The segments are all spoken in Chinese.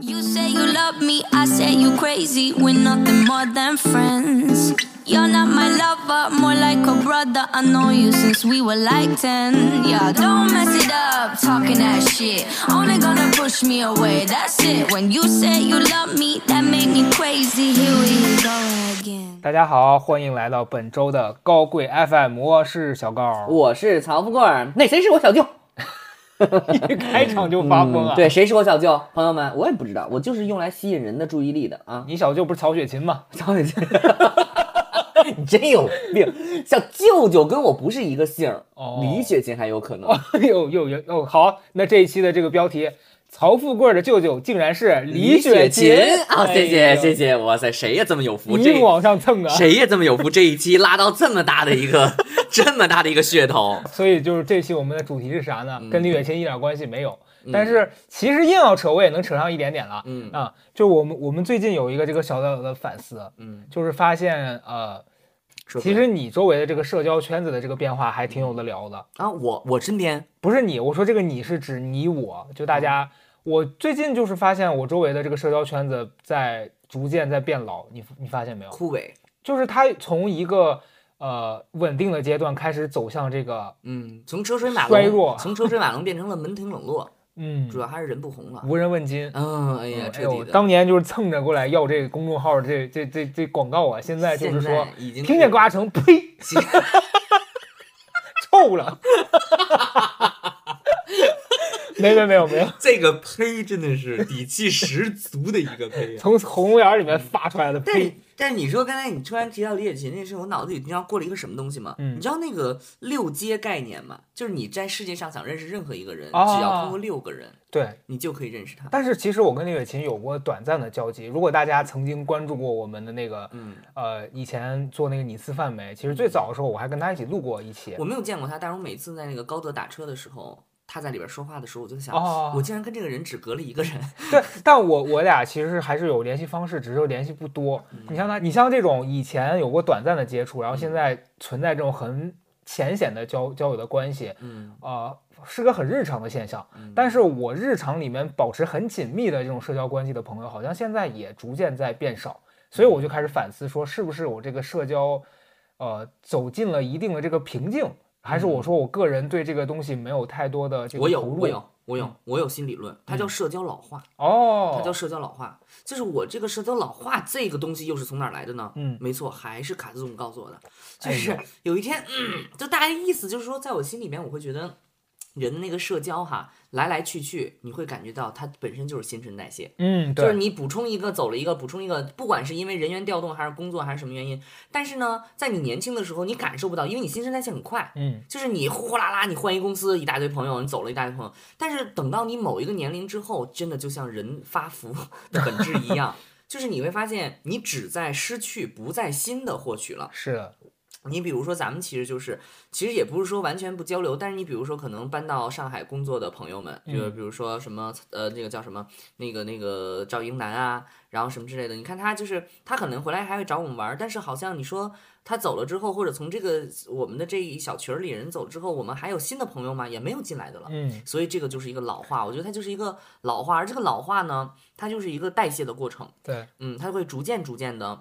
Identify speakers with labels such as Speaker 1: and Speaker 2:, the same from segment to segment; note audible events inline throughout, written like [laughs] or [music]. Speaker 1: You say you love me, I say you crazy. We're nothing more than friends. You're not my lover, more like a brother. I know you since we were like 10. Yeah, don't mess it up, talking that shit. Only gonna push me away, that's it. When you say you love me, that made me crazy. Here we go again. 大家好，欢迎来到本周的高贵 FM，我是小高，
Speaker 2: 我是曹富贵，那谁是我小舅？
Speaker 1: 一开场就发疯啊！
Speaker 2: 对，谁是我小舅？朋友们，我也不知道，我就是用来吸引人的注意力的啊！
Speaker 1: 你小舅不是曹雪芹吗？
Speaker 2: 曹雪芹，[laughs] 你真有病！像舅舅跟我不是一个姓儿，李雪芹还有可能。有
Speaker 1: 有有哦，好，那这一期的这个标题。曹富贵的舅舅竟然是
Speaker 2: 李雪
Speaker 1: 琴
Speaker 2: 啊！谢谢谢谢，哇塞，谁也这么有福，一定
Speaker 1: 往上蹭啊！
Speaker 2: 谁也这么有福，这一期拉到这么大的一个，[laughs] 这么大的一个噱头。
Speaker 1: 所以就是这期我们的主题是啥呢？跟李雪琴一点关系没有。但是其实硬要扯，我也能扯上一点点了。嗯啊，就我们我们最近有一个这个小小的反思，嗯，就是发现呃，其实你周围的这个社交圈子的这个变化还挺有的聊的
Speaker 2: 啊。我我身边
Speaker 1: 不是你，我说这个你是指你，我就大家。我最近就是发现，我周围的这个社交圈子在逐渐在变老。你你发现没有？
Speaker 2: 枯萎，
Speaker 1: 就是他从一个呃稳定的阶段开始走向这个
Speaker 2: 嗯，从车水马龙
Speaker 1: 衰弱，
Speaker 2: 从车水马龙变成了门庭冷落。[laughs] 嗯，主要还是人不红了，
Speaker 1: 无人问津。
Speaker 2: 嗯，哎呀，
Speaker 1: 这，
Speaker 2: 呦，
Speaker 1: 当年就是蹭着过来要这个公众号这这这这广告啊，现
Speaker 2: 在
Speaker 1: 就
Speaker 2: 是
Speaker 1: 说，
Speaker 2: 听
Speaker 1: 见高嘉成，呸，[laughs] [laughs] 臭了。[laughs] 没有没有没有，
Speaker 2: 这个呸，真的是底气十足的一个呸，[laughs] 从
Speaker 1: 红眼里面发出来的呸。
Speaker 2: 但但你说刚才你突然提到李雪琴，那事，我脑子里知道过了一个什么东西吗？嗯，你知道那个六阶概念吗？就是你在世界上想认识任何一个人，只要通过六个人，
Speaker 1: 对
Speaker 2: 你就可以认识他。
Speaker 1: 但是其实我跟李雪琴有过短暂的交集。如果大家曾经关注过我们的那个，
Speaker 2: 嗯
Speaker 1: 呃，以前做那个你吃饭没？其实最早的时候，我还跟他一起录过一期。
Speaker 2: 我没有见过他，但是我每次在那个高德打车的时候。他在里边说话的时候，我就在想，我竟然跟这个人只隔了一个人。
Speaker 1: [laughs] 对，但我我俩其实还是有联系方式，只是联系不多。你像他，你像这种以前有过短暂的接触，然后现在存在这种很浅显的交交友的关系，嗯，呃，是个很日常的现象。但是我日常里面保持很紧密的这种社交关系的朋友，好像现在也逐渐在变少，所以我就开始反思，说是不是我这个社交，呃，走进了一定的这个瓶颈。还是我说，我个人对这个东西没有太多的这
Speaker 2: 个。我有，
Speaker 1: 我
Speaker 2: 有，我有，我有新理论，它叫社交老化哦，它叫社交老化，就是我这个社交老化这个东西又是从哪儿来的呢？嗯，没错，还是卡斯总告诉我的，就是有一天，就大家意思就是说，在我心里面，我会觉得。人的那个社交哈，来来去去，你会感觉到它本身就是新陈代谢。
Speaker 1: 嗯，
Speaker 2: 对，就是你补充一个，走了一个，补充一个，不管是因为人员调动，还是工作，还是什么原因。但是呢，在你年轻的时候，你感受不到，因为你新陈代谢很快。嗯，就是你呼呼啦啦，你换一公司，一大堆朋友，你走了一大堆朋友。但是等到你某一个年龄之后，真的就像人发福 [laughs] 的本质一样，就是你会发现，你只在失去，不在新的获取了。
Speaker 1: 是。
Speaker 2: 你比如说，咱们其实就是，其实也不是说完全不交流，但是你比如说，可能搬到上海工作的朋友们，就比如说什么，呃，那个叫什么，那个那个赵英男啊，然后什么之类的，你看他就是，他可能回来还会找我们玩儿，但是好像你说他走了之后，或者从这个我们的这一小群儿里人走之后，我们还有新的朋友吗？也没有进来的了，嗯，所以这个就是一个老化，我觉得它就是一个老化，而这个老化呢，它就是一个代谢的过程，对，嗯，它会逐渐逐渐的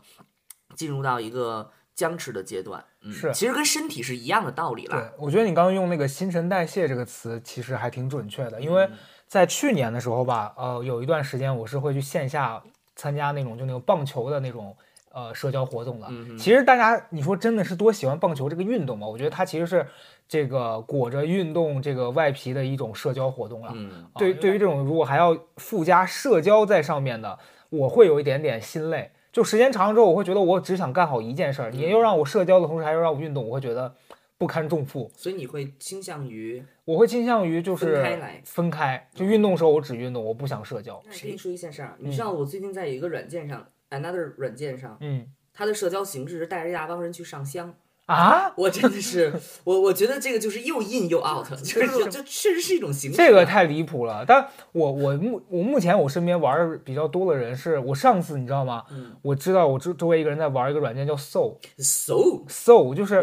Speaker 2: 进入到一个僵持的阶段。
Speaker 1: 是，
Speaker 2: 其实跟身体是一样的道理
Speaker 1: 了。对，我觉得你刚刚用那个新陈代谢这个词，其实还挺准确的。因为在去年的时候吧，呃，有一段时间我是会去线下参加那种就那个棒球的那种呃社交活动的。其实大家你说真的是多喜欢棒球这个运动嘛？我觉得它其实是这个裹着运动这个外皮的一种社交活动了。对，对于这种如果还要附加社交在上面的，我会有一点点心累。就时间长了之后，我会觉得我只想干好一件事儿。你又让我社交的同时还要让我运动，我会觉得不堪重负。
Speaker 2: 所以你会倾向于，
Speaker 1: 我会倾向于就是分
Speaker 2: 开来，分
Speaker 1: 开。就运动的时候我只运动，我不想社交。
Speaker 2: 谁说一件事儿？你知道我最近在一个软件上，Another 软件上，嗯，它的社交形式是带着一大帮人去上香。啊！[laughs] 我真的是我，我觉得这个就是又 in 又 out，[laughs] 就是这确实是一种形式。
Speaker 1: 这个太离谱了，但我我目我目前我身边玩比较多的人是，我上次你知道吗？我知道我周周围一个人在玩一个软件叫 Soul Soul Soul，就是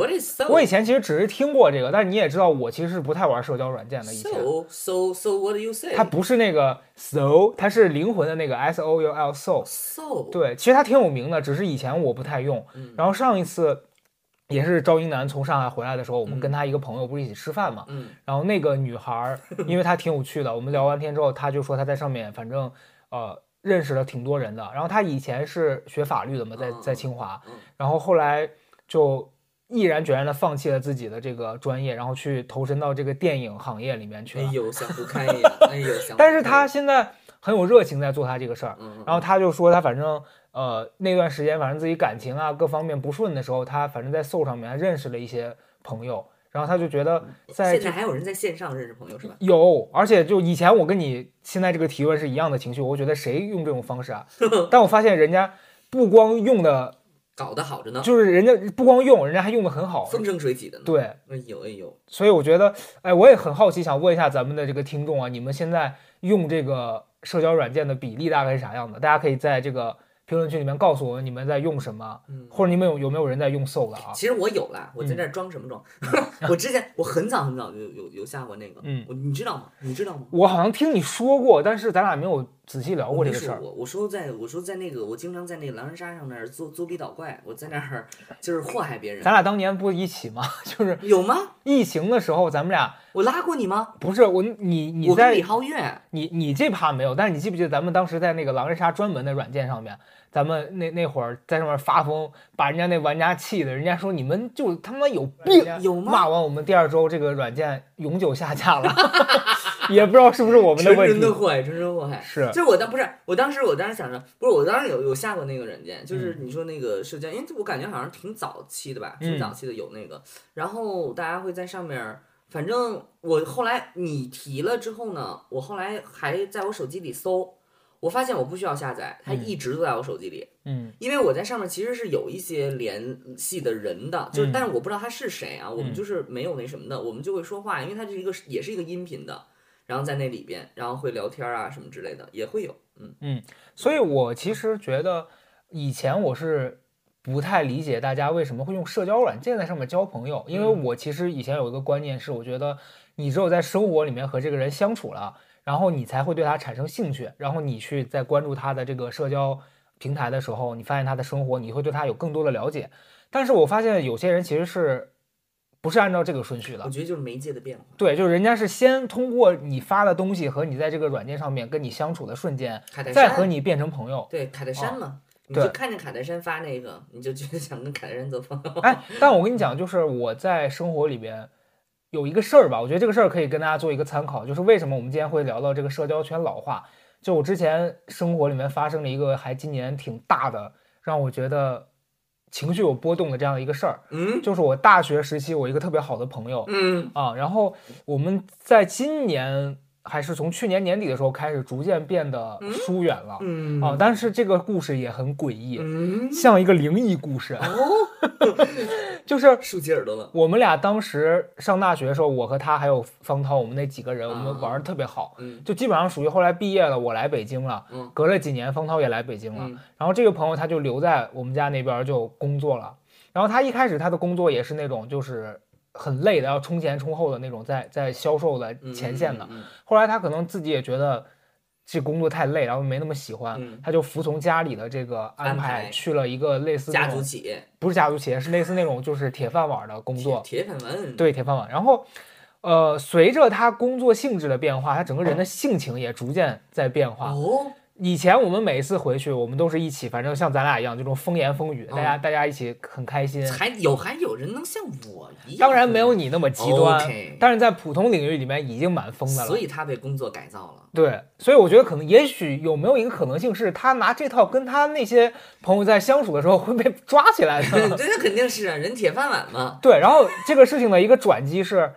Speaker 1: 我以前其实只是听过这个，但是你也知道我其实是不太玩社交软件的。
Speaker 2: So So So What You Say？
Speaker 1: 它不是那个 Soul，它是灵魂的那个 Soul Soul
Speaker 2: Soul。
Speaker 1: 对，其实它挺有名的，只是以前我不太用。然后上一次。也是赵英男从上海回来的时候，我们跟他一个朋友不是一起吃饭嘛，然后那个女孩儿，[laughs] 因为她挺有趣的，我们聊完天之后，她就说她在上面反正，呃，认识了挺多人的。然后她以前是学法律的嘛，在在清华，然后后来就毅然决然的放弃了自己的这个专业，然后去投身到这个电影行业里面去。
Speaker 2: 有想不开 [laughs] 想。
Speaker 1: 但是她现在很有热情，在做她这个事儿。然后她就说，她反正。呃，那段时间反正自己感情啊各方面不顺的时候，他反正在搜上面认识了一些朋友，然后他就觉得
Speaker 2: 在现在还有人在线上认识朋友是吧？有，
Speaker 1: 而且就以前我跟你现在这个提问是一样的情绪，我觉得谁用这种方式啊？[laughs] 但我发现人家不光用的
Speaker 2: 搞得好着呢，
Speaker 1: 就是人家不光用，人家还用的很好，
Speaker 2: 风生水起的呢。
Speaker 1: 对，
Speaker 2: 哎呦哎呦，
Speaker 1: 所以我觉得，哎，我也很好奇，想问一下咱们的这个听众啊，你们现在用这个社交软件的比例大概是啥样的？大家可以在这个。评论区里面告诉我你们在用什么，或者你们有有没有人在用 Soul
Speaker 2: 的啊？其实我有了，我在这装什么装？[laughs] 我之前我很早很早就有有下过那个，嗯，我你知道吗？你知道吗？
Speaker 1: 我好像听你说过，但是咱俩没有。仔细聊过这个事儿。
Speaker 2: 我，我说在我说在那个我经常在那个狼人杀上那儿作作弊捣怪，我在那儿就是祸害别人。
Speaker 1: 咱俩当年不一起吗？[laughs] 就是
Speaker 2: 有吗？
Speaker 1: 疫情的时候，咱们俩
Speaker 2: 我拉过你吗？
Speaker 1: 不是我，你你在
Speaker 2: 李浩月，
Speaker 1: 你你这趴没有。但是你记不记得咱们当时在那个狼人杀专门的软件上面，咱们那那会儿在上面发疯，把人家那玩家气的，人家说你们就他妈有病，
Speaker 2: 有吗？
Speaker 1: 骂完我们第二周这个软件永久下架了。[laughs] [laughs] 也不知道是不是我们成人的
Speaker 2: 祸害，成真的祸害是
Speaker 1: 就
Speaker 2: 我当不是，我当时我当时想着不是，我当时有有下过那个软件，就是你说那个社交，
Speaker 1: 因
Speaker 2: 为我感觉好像挺早期的吧，挺早期的有那个，然后大家会在上面，反正我后来你提了之后呢，我后来还在我手机里搜，我发现我不需要下载，它一直都在我手机里，嗯，因为我在上面其实是有一些联系的人的，就是但是我不知道他是谁啊，我们就是没有那什么的，我们就会说话，因为它是一个也是一个音频的。然后在那里边，然后会聊天啊什么之类的，也会有，嗯
Speaker 1: 嗯，所以我其实觉得，以前我是不太理解大家为什么会用社交软件在上面交朋友，因为我其实以前有一个观念是，我觉得你只有在生活里面和这个人相处了，然后你才会对他产生兴趣，然后你去在关注他的这个社交平台的时候，你发现他的生活，你会对他有更多的了解，但是我发现有些人其实是。不是按照这个顺序的。
Speaker 2: 我觉得就是媒介的变化。
Speaker 1: 对，就是人家是先通过你发的东西和你在这个软件上面跟你相处的瞬间，再和你变成朋友。
Speaker 2: 对，卡戴珊嘛，你就看见卡戴珊发那个，你就觉得想跟卡戴珊做朋友。哎，
Speaker 1: 但我跟你讲，就是我在生活里边有一个事儿吧，我觉得这个事儿可以跟大家做一个参考，就是为什么我们今天会聊到这个社交圈老化。就我之前生活里面发生了一个还今年挺大的，让我觉得。情绪有波动的这样一个事儿，嗯，就是我大学时期我一个特别好的朋友，嗯啊，然后我们在今年。还是从去年年底的时候开始，逐渐变得疏远了啊！但是这个故事也很诡异，像一个灵异故事。
Speaker 2: [laughs]
Speaker 1: 就是 [laughs]
Speaker 2: 竖起耳朵了。
Speaker 1: 我们俩当时上大学的时候，我和他还有方涛，我们那几个人，我们玩的特别好。就基本上属于后来毕业了，我来北京了，隔了几年，方涛也来北京了。然后这个朋友他就留在我们家那边就工作了。然后他一开始他的工作也是那种就是。很累的，要冲前冲后的那种，在在销售的前线的。后来他可能自己也觉得这工作太累，然后没那么喜欢，他就服从家里的这个安
Speaker 2: 排，
Speaker 1: 去了一个类似
Speaker 2: 家族企业，
Speaker 1: 不是家族企业，是类似那种就是
Speaker 2: 铁
Speaker 1: 饭
Speaker 2: 碗
Speaker 1: 的工作，
Speaker 2: 铁饭
Speaker 1: 碗，对铁饭碗。然后，呃，随着他工作性质的变化，他整个人的性情也逐渐在变化。以前我们每次回去，我们都是一起，反正像咱俩一样，这种风言风语，大家大家一起很开心。
Speaker 2: 还有还有人能像我一样？
Speaker 1: 当然没有你那么极端，但是在普通领域里面已经蛮疯的了。
Speaker 2: 所以他被工作改造了。
Speaker 1: 对，所以我觉得可能，也许有没有一个可能性是，他拿这套跟他那些朋友在相处的时候会被抓起来的。[laughs]
Speaker 2: 对，
Speaker 1: 那
Speaker 2: 肯定是啊，人铁饭碗嘛。
Speaker 1: 对，然后这个事情的一个转机是。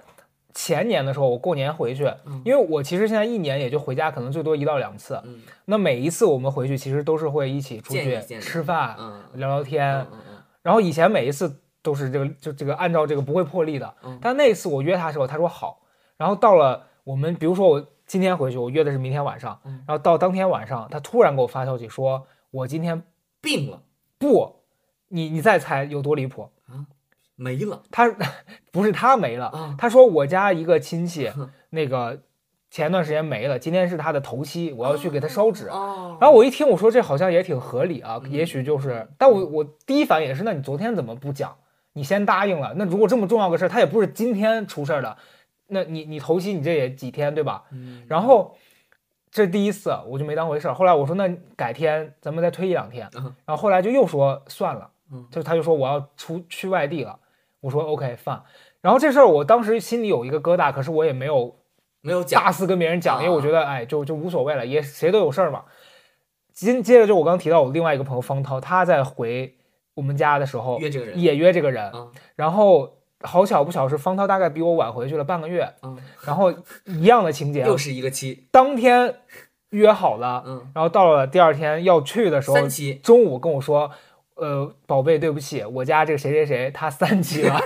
Speaker 1: 前年的时候，我过年回去，因为我其实现在一年也就回家，可能最多一到两次。那每一次我们回去，其实都是会一起出去吃饭、聊聊天。然后以前每一次都是这个，就这个按照这个不会破例的。但那次我约他的时候，他说好。然后到了我们，比如说我今天回去，我约的是明天晚上。然后到当天晚上，他突然给我发消息说：“我今天
Speaker 2: 病了。”
Speaker 1: 不，你你再猜有多离谱？
Speaker 2: 没了，
Speaker 1: 他 [laughs] 不是他没了，他说我家一个亲戚，[laughs] 那个前段时间没了，今天是他的头七，我要去给他烧纸。然后我一听，我说这好像也挺合理啊，也许就是，但我我第一反应是，那你昨天怎么不讲？你先答应了，那如果这么重要个事儿，他也不是今天出事儿的，那你你头七你这也几天对吧？然后这第一次，我就没当回事儿。后来我说，那改天咱们再推一两天。然后后来就又说算了，就他就说我要出去外地了。我说 OK fine，然后这事儿我当时心里有一个疙瘩，可是我也没有
Speaker 2: 没有
Speaker 1: 大肆跟别人讲，因为我觉得哎就就无所谓了，也谁都有事儿嘛。紧接着就我刚提到我另外一个朋友方涛，他在回我们家的时候
Speaker 2: 约这个人，也
Speaker 1: 约这个人。然后好巧不巧是方涛大概比我晚回去了半个月，嗯，然后一样的情节，[laughs]
Speaker 2: 又是一个
Speaker 1: 期，当天约好了，嗯，然后到了第二天要去的时候，中午跟我说。呃，宝贝，对不起，我家这个谁谁谁他三级了，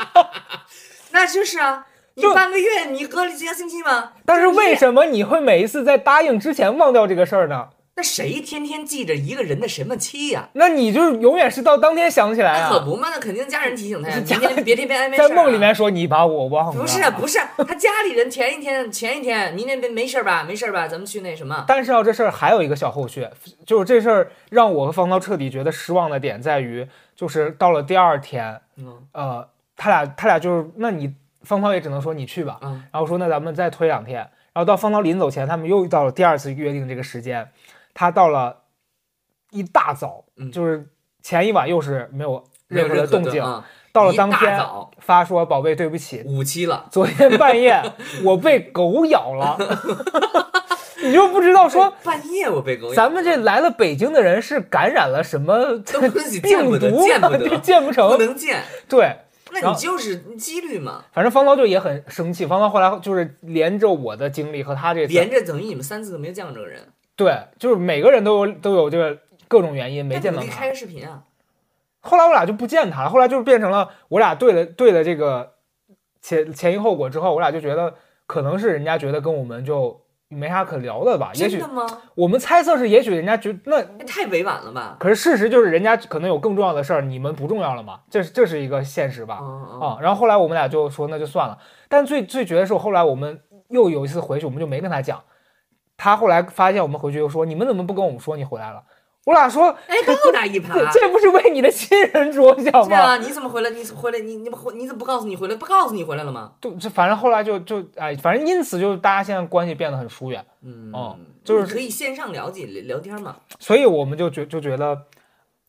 Speaker 2: [laughs] 那就是啊，你半个月，你隔了几个星期吗？
Speaker 1: 但是为什么你会每一次在答应之前忘掉这个事儿呢？
Speaker 2: 那谁天天记着一个人的什么期呀？
Speaker 1: 那你就永远是到当天想起来啊？
Speaker 2: 可不嘛，那肯定家人提醒他呀。[laughs] 今天别天天
Speaker 1: 在梦里面说你把我忘了。
Speaker 2: 不是不是，他家里人前一天前一天，明那边没事吧？没事吧？咱们去那什么？
Speaker 1: 但是
Speaker 2: 啊，
Speaker 1: 这事儿还有一个小后续，就是这事儿让我和方涛彻底觉得失望的点在于，就是到了第二天，呃，他俩他俩就是，那你方涛也只能说你去吧，嗯，然后说那咱们再推两天，然后到方涛临走前，他们又到了第二次约定这个时间。他到了一大早，就是前一晚又是没有
Speaker 2: 任
Speaker 1: 何
Speaker 2: 的
Speaker 1: 动静，到了当天发说：“宝贝，对不起，五期了。昨天半夜 [laughs] 我被狗咬了，[laughs] 你就不知道说
Speaker 2: [laughs] 半夜我被狗咬。
Speaker 1: 咱们这来了北京的人是感染了什么病毒？
Speaker 2: 见
Speaker 1: 不成，不
Speaker 2: 能
Speaker 1: 见。对，
Speaker 2: 那你就是几率嘛。
Speaker 1: 反正方涛就也很生气。方涛后来就是连着我的经历和他这
Speaker 2: 连着等于你们三次都没见过这个人。”
Speaker 1: 对，就是每个人都有都有这个各种原因没见到他。
Speaker 2: 开个视频啊！
Speaker 1: 后来我俩就不见他，了，后来就是变成了我俩对了对了这个前前因后果之后，我俩就觉得可能是人家觉得跟我们就没啥可聊的吧。
Speaker 2: 真的吗？
Speaker 1: 我们猜测是，也许人家觉
Speaker 2: 那太委婉了吧。
Speaker 1: 可是事实就是人家可能有更重要的事儿，你们不重要了嘛？这是这是一个现实吧？啊，然后后来我们俩就说那就算了。但最最绝的是，后来我们又有一次回去，我们就没跟他讲。他后来发现我们回去又说：“你们怎么不跟我们说你回来了？”我俩说：“
Speaker 2: 哎，高打一盘，
Speaker 1: 这不是为你的亲人
Speaker 2: 着想吗？”“啊，你怎么回来？你回来？你你不，回？你怎么不告诉你回来？不告诉你回来了吗？”“
Speaker 1: 就就反正后来就就哎，反正因此就大家现在关系变得很疏远。”“嗯，哦，就
Speaker 2: 是可以线上了解聊天嘛。”“
Speaker 1: 所以我们就觉就觉得，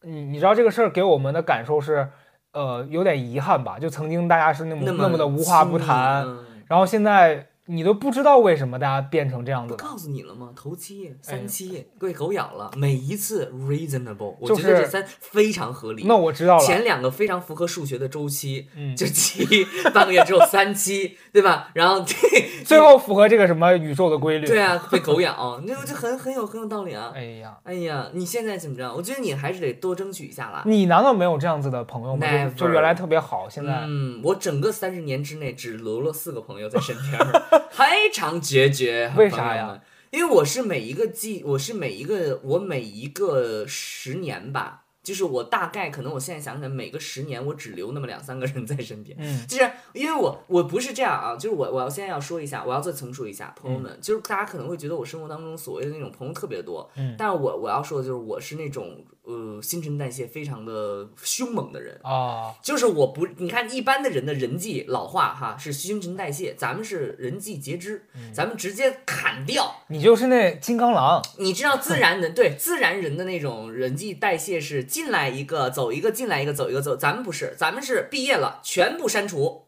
Speaker 1: 你你知道这个事儿给我们的感受是，呃，有点遗憾吧？就曾经大家是那么那
Speaker 2: 么
Speaker 1: 的无话不谈，然后现在。”你都不知道为什么大家变成这样子？
Speaker 2: 我告诉你了吗？头七、三七被狗咬了，每一次 reasonable，我觉得这三非常合理。
Speaker 1: 那我知道了。
Speaker 2: 前两个非常符合数学的周期，就七半个月只有三七，[laughs] 对吧？然后 [laughs]
Speaker 1: 最后符合这个什么宇宙的规律？
Speaker 2: 对啊，被狗咬，[laughs] 那个就很很有很有道理啊！
Speaker 1: 哎
Speaker 2: 呀，哎
Speaker 1: 呀，
Speaker 2: 你现在怎么着？我觉得你还是得多争取一下啦。
Speaker 1: 你难道没有这样子的朋友吗？就原来特别好，现在
Speaker 2: 嗯，我整个三十年之内只留了四个朋友在身边。[laughs] 非常决绝，
Speaker 1: 为啥
Speaker 2: 呀？因为我是每一个季，我是每一个我每一个十年吧，就是我大概可能我现在想起来，每个十年我只留那么两三个人在身边。嗯，就是因为我我不是这样啊，就是我我要现在要说一下，我要再重述一下，朋友们，就是大家可能会觉得我生活当中所谓的那种朋友特别多，嗯，但是我我要说的就是我是那种。呃，新陈代谢非常的凶猛的人
Speaker 1: 啊，
Speaker 2: 就是我不，你看一般的人的人际老化哈，是新陈代谢，咱们是人际截肢，咱们直接砍掉，
Speaker 1: 你就是那金刚狼，
Speaker 2: 你知道自然人对自然人的那种人际代谢是进来一个走一个，进来一个走一个走，咱们不是，咱们是毕业了全部删除。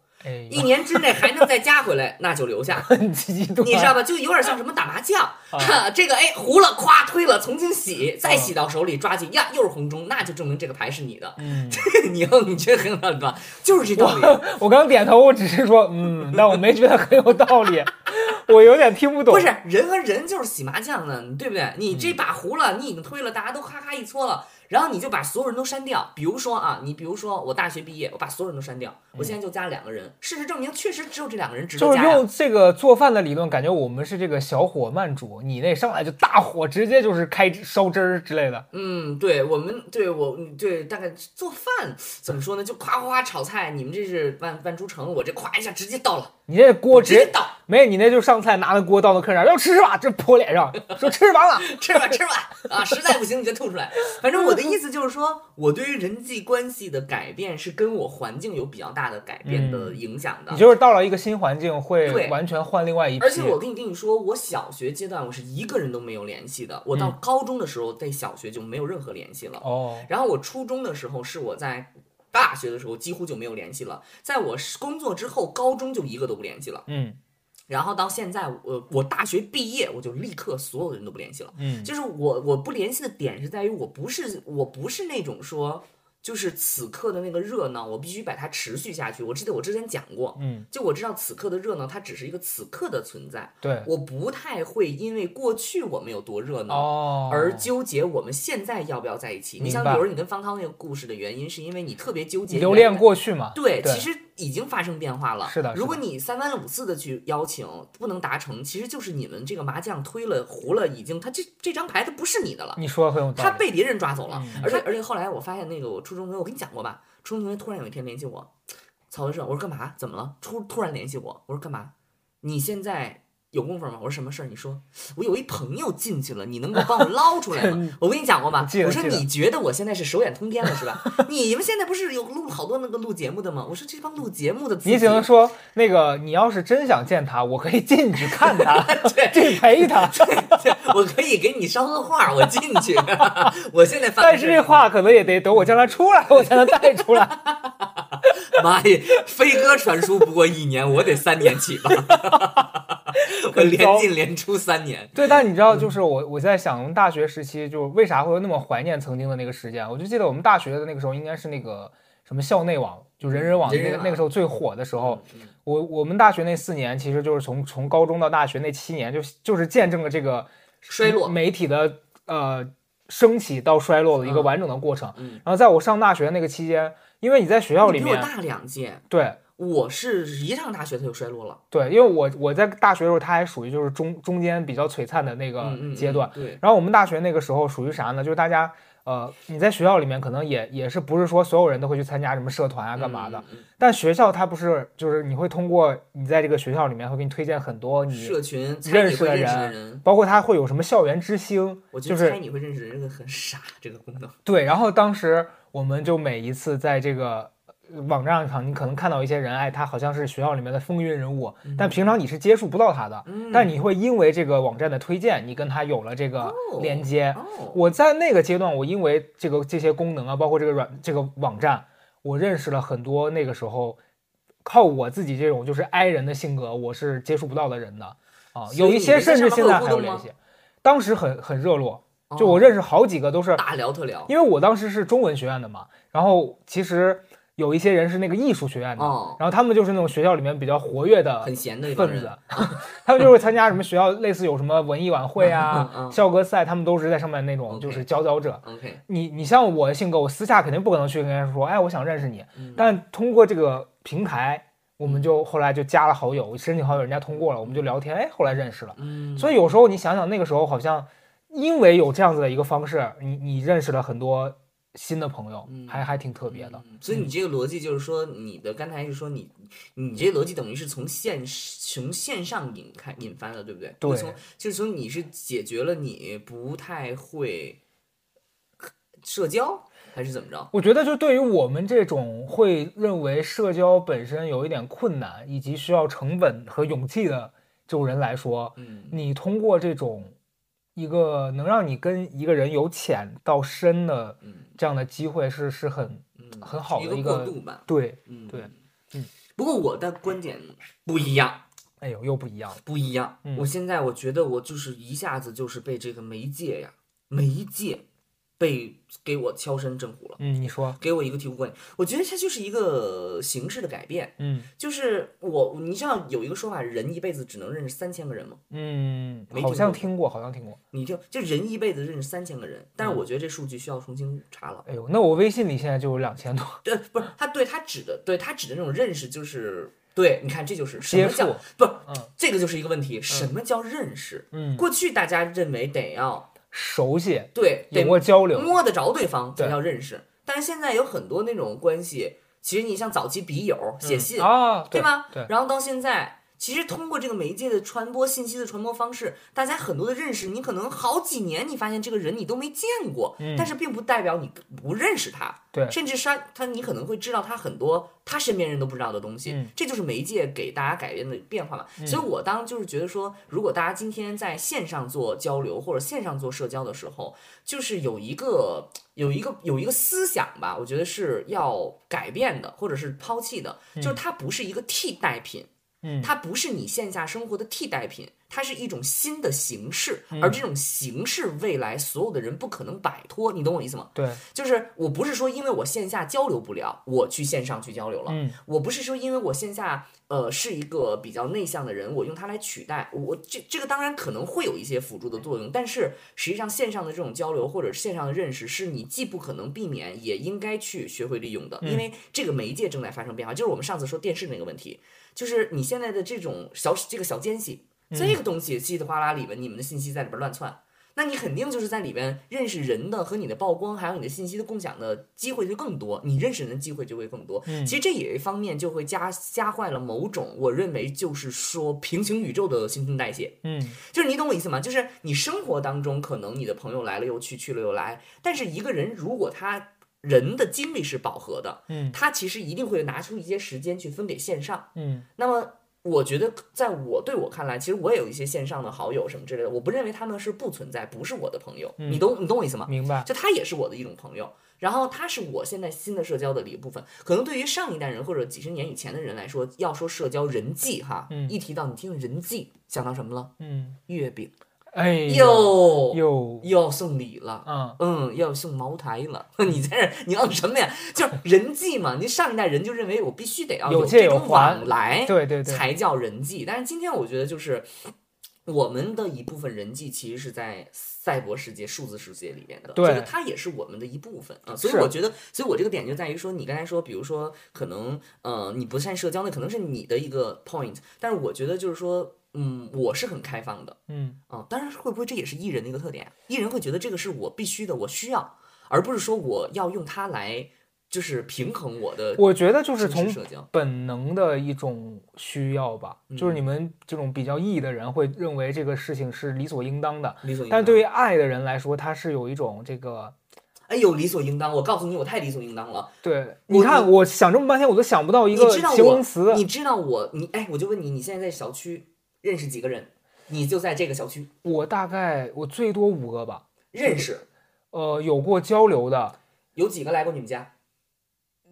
Speaker 2: 一年之内还能再加回来，那就留下。
Speaker 1: [laughs]
Speaker 2: 你知道吧？就有点像什么打麻将，[laughs] 这个哎糊了，夸推了，重新洗，再洗到手里抓紧呀，又是红中，那就证明这个牌是你的。嗯，[laughs] 你哼，你觉得很有道理吗？就是这道
Speaker 1: 理。我刚点头，我只是说嗯，那我没觉得很有道理，我有点听
Speaker 2: 不
Speaker 1: 懂。不
Speaker 2: 是人和人就是洗麻将呢，对不对？你这把糊了，你已经推了，大家都咔咔一搓了。然后你就把所有人都删掉，比如说啊，你比如说我大学毕业，我把所有人都删掉。我现在就加了两个人，事实证明，确实只有这两个人值得
Speaker 1: 加就是用这个做饭的理论，感觉我们是这个小火慢煮，你那上来就大火，直接就是开烧汁儿之类的。
Speaker 2: 嗯，对，我们对我对大概做饭怎么说呢？就咵咵咵炒菜，你们这是万万出城，我这咵一下直接
Speaker 1: 到
Speaker 2: 了。
Speaker 1: 你
Speaker 2: 那
Speaker 1: 锅
Speaker 2: 直
Speaker 1: 接
Speaker 2: 倒，
Speaker 1: 没你那就上菜，拿那锅倒到客人那要吃是吧？这泼脸上，说吃完了，
Speaker 2: [laughs] 吃吧吃吧啊！实在不行你就吐出来。反正我的意思就是说，我对于人际关系的改变是跟我环境有比较大的改变的影响的。你
Speaker 1: 就是到了一个新环境会完全换另外一批。
Speaker 2: 而且我跟你跟你说，我小学阶段我是一个人都没有联系的，我到高中的时候在小学就没有任何联系了。哦。然后我初中的时候是我在。大学的时候几乎就没有联系了，在我工作之后，高中就一个都不联系了，嗯，然后到现在，我我大学毕业我就立刻所有的人都不联系了，嗯，就是我我不联系的点是在于我不是我不是那种说。就是此刻的那个热闹，我必须把它持续下去。我记得我之前讲过，嗯，就我知道此刻的热闹，它只是一个此刻的存在。
Speaker 1: 对
Speaker 2: 我不太会因为过去我们有多热闹，哦，而纠结我们现在要不要在一起。你像比如你跟方康那个故事的原因，是因为你特别纠结
Speaker 1: 留恋过去嘛？
Speaker 2: 对，其实。已经发生变化了。
Speaker 1: 是的，
Speaker 2: 如果你三番五次的去邀请，不能达成，其实就是你们这个麻将推了、胡了，已经他这这张牌他不是你的了。
Speaker 1: 你
Speaker 2: 说他被别人抓走了。而且而且后来我发现那个我初中同学我跟你讲过吧，初中同学突然有一天联系我，曹文胜，我说干嘛？怎么了？突突然联系我，我说干嘛？你现在。有功夫吗？我说什么事儿？你说，我有一朋友进去了，你能够帮我捞出来吗？[laughs] 我跟你讲过吧。我说你觉
Speaker 1: 得
Speaker 2: 我现在是手眼通天了是吧？[laughs] 你们现在不是有录好多那个录节目的吗？我说这帮录节目的，
Speaker 1: 你只能说那个，你要是真想见他，我可以进去看他，[laughs] 去陪他。
Speaker 2: 我可以给你捎个话，我进去。我现在
Speaker 1: 但是这话可能也得等我叫他出来，我才能带出来。
Speaker 2: 妈呀，飞鸽传书不过一年，我得三年起吧。我 [laughs] 连进连出三年，
Speaker 1: 对，但你知道，就是我，我在想，大学时期就为啥会那么怀念曾经的那个时间？我就记得我们大学的那个时候，应该是那个什么校内网，就人人网，那个那个时候最火的时候。我我们大学那四年，其实就是从从高中到大学那七年，就就是见证了这个
Speaker 2: 衰落
Speaker 1: 媒体的呃升起到衰落的一个完整的过程。然后在我上大学那个期间，因为你在学校里面，比我
Speaker 2: 大两届，
Speaker 1: 对。
Speaker 2: 我是一上大学他就衰落了，
Speaker 1: 对，因为我我在大学的时候，他还属于就是中中间比较璀璨的那个阶段。
Speaker 2: 对，
Speaker 1: 然后我们大学那个时候属于啥呢？就是大家，呃，你在学校里面可能也也是不是说所有人都会去参加什么社团啊、干嘛的，但学校它不是就是你会通过你在这个学校里面会给你推荐很多你
Speaker 2: 社群认
Speaker 1: 识
Speaker 2: 的
Speaker 1: 人，包括他会有什么校园之星，就是
Speaker 2: 你会认识这人很傻这个工作。
Speaker 1: 对，然后当时我们就每一次在这个。网站上，你可能看到一些人，哎，他好像是学校里面的风云人物，但平常你是接触不到他的。但你会因为这个网站的推荐，你跟他有了这个连接。我在那个阶段，我因为这个这些功能啊，包括这个软这个网站，我认识了很多那个时候靠我自己这种就是 I 人的性格，我是接触不到的人的啊。有一些甚至现在还有联系。当时很很热络，就我认识好几个都是
Speaker 2: 大聊特聊，
Speaker 1: 因为我当时是中文学院的嘛，然后其实。有一些人是那个艺术学院的，然后他们就是那种学校里面比较活跃的、
Speaker 2: 很闲的
Speaker 1: 分子，[laughs] 他们就会参加什么学校类似有什么文艺晚会啊、校歌赛，他们都是在上面那种就是佼佼
Speaker 2: 者。
Speaker 1: 你你像我的性格，我私下肯定不可能去跟家说，哎，我想认识你。但通过这个平台，我们就后来就加了好友，申请好友，人家通过了，我们就聊天，哎，后来认识了。所以有时候你想想，那个时候好像因为有这样子的一个方式，你你认识了很多。新的朋友，还还挺特别的。
Speaker 2: 所以你这个逻辑就是说，你的刚才是说你，你这个逻辑等于是从线从线上引开引发的，对不对？
Speaker 1: 对。
Speaker 2: 从就是从你是解决了你不太会社交还是怎么着？
Speaker 1: 我觉得就对于我们这种会认为社交本身有一点困难，以及需要成本和勇气的这种人来说，
Speaker 2: 嗯，
Speaker 1: 你通过这种。一个能让你跟一个人由浅到深的这样的机会是是很很好的
Speaker 2: 一
Speaker 1: 个
Speaker 2: 过渡吧？
Speaker 1: 对，对，嗯。
Speaker 2: 不过我的观点不一样，
Speaker 1: 哎呦，又不一样，
Speaker 2: 不一样。我现在我觉得我就是一下子就是被这个媒介呀，媒介。被给我敲身震虎了。嗯，
Speaker 1: 你说
Speaker 2: 给我一个醍醐灌顶。我觉得它就是一个形式的改变。
Speaker 1: 嗯，
Speaker 2: 就是我，你像有一个说法，人一辈子只能认识三千个人吗？嗯，
Speaker 1: 好像
Speaker 2: 听过，
Speaker 1: 好像听过。
Speaker 2: 你
Speaker 1: 听，
Speaker 2: 就人一辈子认识三千个人，但是我觉得这数据需要重新查了。
Speaker 1: 哎呦，那我微信里现在就有两千多。[laughs]
Speaker 2: 对，不是他对他指的对他指的那种认识，就是对你看，这就是什么叫不是这个就是一个问题，什么叫认识？嗯，过去大家认为得要。
Speaker 1: 熟悉，
Speaker 2: 对，有
Speaker 1: 过交流，
Speaker 2: 摸得着
Speaker 1: 对
Speaker 2: 方才叫认识。但是现在有很多那种关系，其实你像早期笔友写信啊，对吧？对，然后到现在。其实通过这个媒介的传播信息的传播方式，大家很多的认识，你可能好几年你发现这个人你都没见过，但是并不代表你不认识他，
Speaker 1: 对，
Speaker 2: 甚至他他你可能会知道他很多他身边人都不知道的东西，这就是媒介给大家改变的变化嘛。所以，我当就是觉得说，如果大家今天在线上做交流或者线上做社交的时候，就是有一个有一个有一个思想吧，我觉得是要改变的，或者是抛弃的，就是它不是一个替代品。它不是你线下生活的替代品。它是一种新的形式，而这种形式未来所有的人不可能摆脱，你懂我意思吗？
Speaker 1: 对，
Speaker 2: 就是我不是说因为我线下交流不了，我去线上去交流了，我不是说因为我线下呃是一个比较内向的人，我用它来取代我这这个当然可能会有一些辅助的作用，但是实际上线上的这种交流或者线上的认识是你既不可能避免，也应该去学会利用的，因为这个媒介正在发生变化，就是我们上次说电视那个问题，就是你现在的这种小这个小间隙。
Speaker 1: 这
Speaker 2: 个东西稀里哗啦里边，你们的信息在里边乱窜，那你肯定就是在里边认识人的和你的曝光，还有你的信息的共享的机会就更多，你认识人的机会就会更多。其实这也一方面就会加加坏了某种，我认为就是说平行宇宙的新陈代谢。嗯，就是你懂我意思吗？就是你生活当中可能你的朋友来了又去，去了又来，但是一个人如果他人的精力是饱和的，嗯，他其实一定会拿出一些时间去分给线上。
Speaker 1: 嗯，
Speaker 2: 那么。我觉得，在我对我看来，其实我也有一些线上的好友什么之类的，我不认为他们是不存在，不是我的朋友。你懂你懂我意思吗？
Speaker 1: 明白。
Speaker 2: 就他也是我的一种朋友，然后他是我现在新的社交的一部分。可能对于上一代人或者几十年以前的人来说，要说社交人际哈，嗯，一提到你听人际，想到什么了？嗯，
Speaker 1: 月
Speaker 2: 饼。
Speaker 1: 哎
Speaker 2: 又
Speaker 1: 又
Speaker 2: 又要送礼了，嗯嗯，要送茅台了。[laughs] 你在这，你要什么呀？就是人际嘛，您上一代人就认为我必须得要有这种往来，对对对，才叫人
Speaker 1: 际。但
Speaker 2: 是今天我觉得，就是我们的一部分人际其实是在赛博世界、数字世界里面的，
Speaker 1: 对，
Speaker 2: 它也是我们的一部分啊。所以我觉得，所以我这个点就在于说，你刚才说，比如说，可能呃，你不善社交，那可能是你的一个 point，但是我觉得就是说。嗯，我是很开放的。
Speaker 1: 嗯啊，
Speaker 2: 当然，会不会这也是艺人的一个特点？艺人会觉得这个是我必须的，我需要，而不是说我要用它来就是平衡我的。
Speaker 1: 我觉得就是从本能的一种需要吧。就是你们这种比较艺的人会认为这个事情是理所应当的，
Speaker 2: 理所应
Speaker 1: 当。但对于爱的人来说，他是有一种这个
Speaker 2: 哎呦理所应当。我告诉你，我太理所应当了。
Speaker 1: 对，你看，
Speaker 2: 我
Speaker 1: 想这么半天我都想不到一个形容词。
Speaker 2: 你知道我，你哎，我就问你，你现在在小区？认识几个人，你就在这个小区。
Speaker 1: 我大概我最多五个吧。
Speaker 2: 认识，
Speaker 1: 呃，有过交流的，
Speaker 2: 有几个来过你们家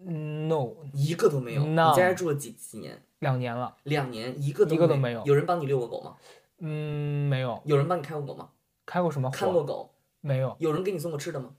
Speaker 1: ？No，
Speaker 2: 一个都没有。你家这住了几几年？
Speaker 1: 两年了。
Speaker 2: 两年，一个都
Speaker 1: 一个都没有。
Speaker 2: 有人帮你遛过狗吗？
Speaker 1: 嗯，没有。
Speaker 2: 有人帮你开过狗吗？
Speaker 1: 开过什么？
Speaker 2: 看过狗，
Speaker 1: 没有。
Speaker 2: 有人给你送过吃的吗？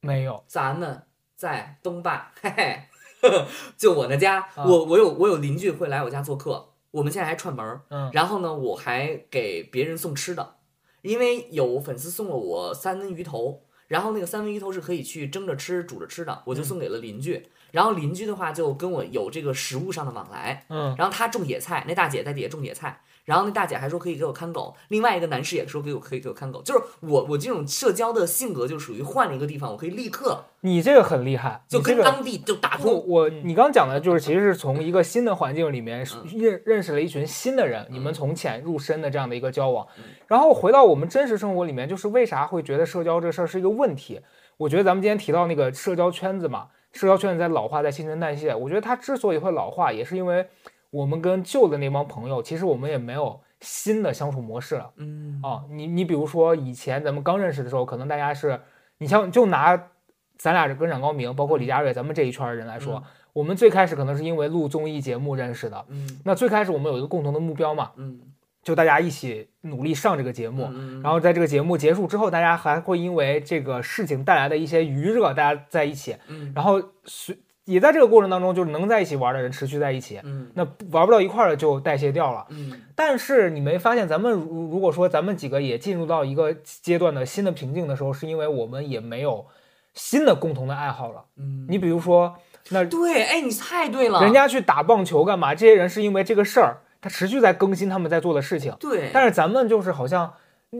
Speaker 1: 没有。
Speaker 2: 咱们在东坝，嘿嘿，[laughs] 就我的家。我我有我有邻居会来我家做客。我们现在还串门儿，嗯，然后呢，我还给别人送吃的，因为有粉丝送了我三文鱼头，然后那个三文鱼头是可以去蒸着吃、煮着吃的，我就送给了邻居，然后邻居的话就跟我有这个食物上的往来，
Speaker 1: 嗯，
Speaker 2: 然后他种野菜，那大姐在底下种野菜。然后那大姐还说可以给我看狗，另外一个男士也说给我可以给我看狗。就是我我这种社交的性格就属于换了一个地方，我可以立刻。
Speaker 1: 你这个很厉害，就跟
Speaker 2: 当地就打
Speaker 1: 通。我你刚讲的就是其实是从一个新的环境里面认认识了一群新的人，你们从浅入深的这样的一个交往。然后回到我们真实生活里面，就是为啥会觉得社交这事儿是一个问题？我觉得咱们今天提到那个社交圈子嘛，社交圈子在老化，在新陈代谢。我觉得它之所以会老化，也是因为。我们跟旧的那帮朋友，其实我们也没有新的相处模式了。嗯啊，你你比如说以前咱们刚认识的时候，可能大家是，你像就拿咱俩跟冉高明，包括李佳瑞，咱们这一圈人来说，我们最开始可能是因为录综艺节目认识的。嗯，那最开始我们有一个共同的目标嘛。
Speaker 2: 嗯，
Speaker 1: 就大家一起努力上这个节目。嗯，然后在这个节目结束之后，大家还会因为这个事情带来的一些余热，大家在一起。嗯，然后随。也在这个过程当中，就是能在一起玩的人持续在一起，嗯，那玩不到一块儿的就代谢掉了，嗯。但是你没发现，咱们如果说咱们几个也进入到一个阶段的新的瓶颈的时候，是因为我们也没有新的共同的爱好了，嗯。你比如说那
Speaker 2: 对，哎，你太对了，
Speaker 1: 人家去打棒球干嘛？这些人是因为这个事儿，他持续在更新他们在做的事情，
Speaker 2: 对。
Speaker 1: 但是咱们就是好像。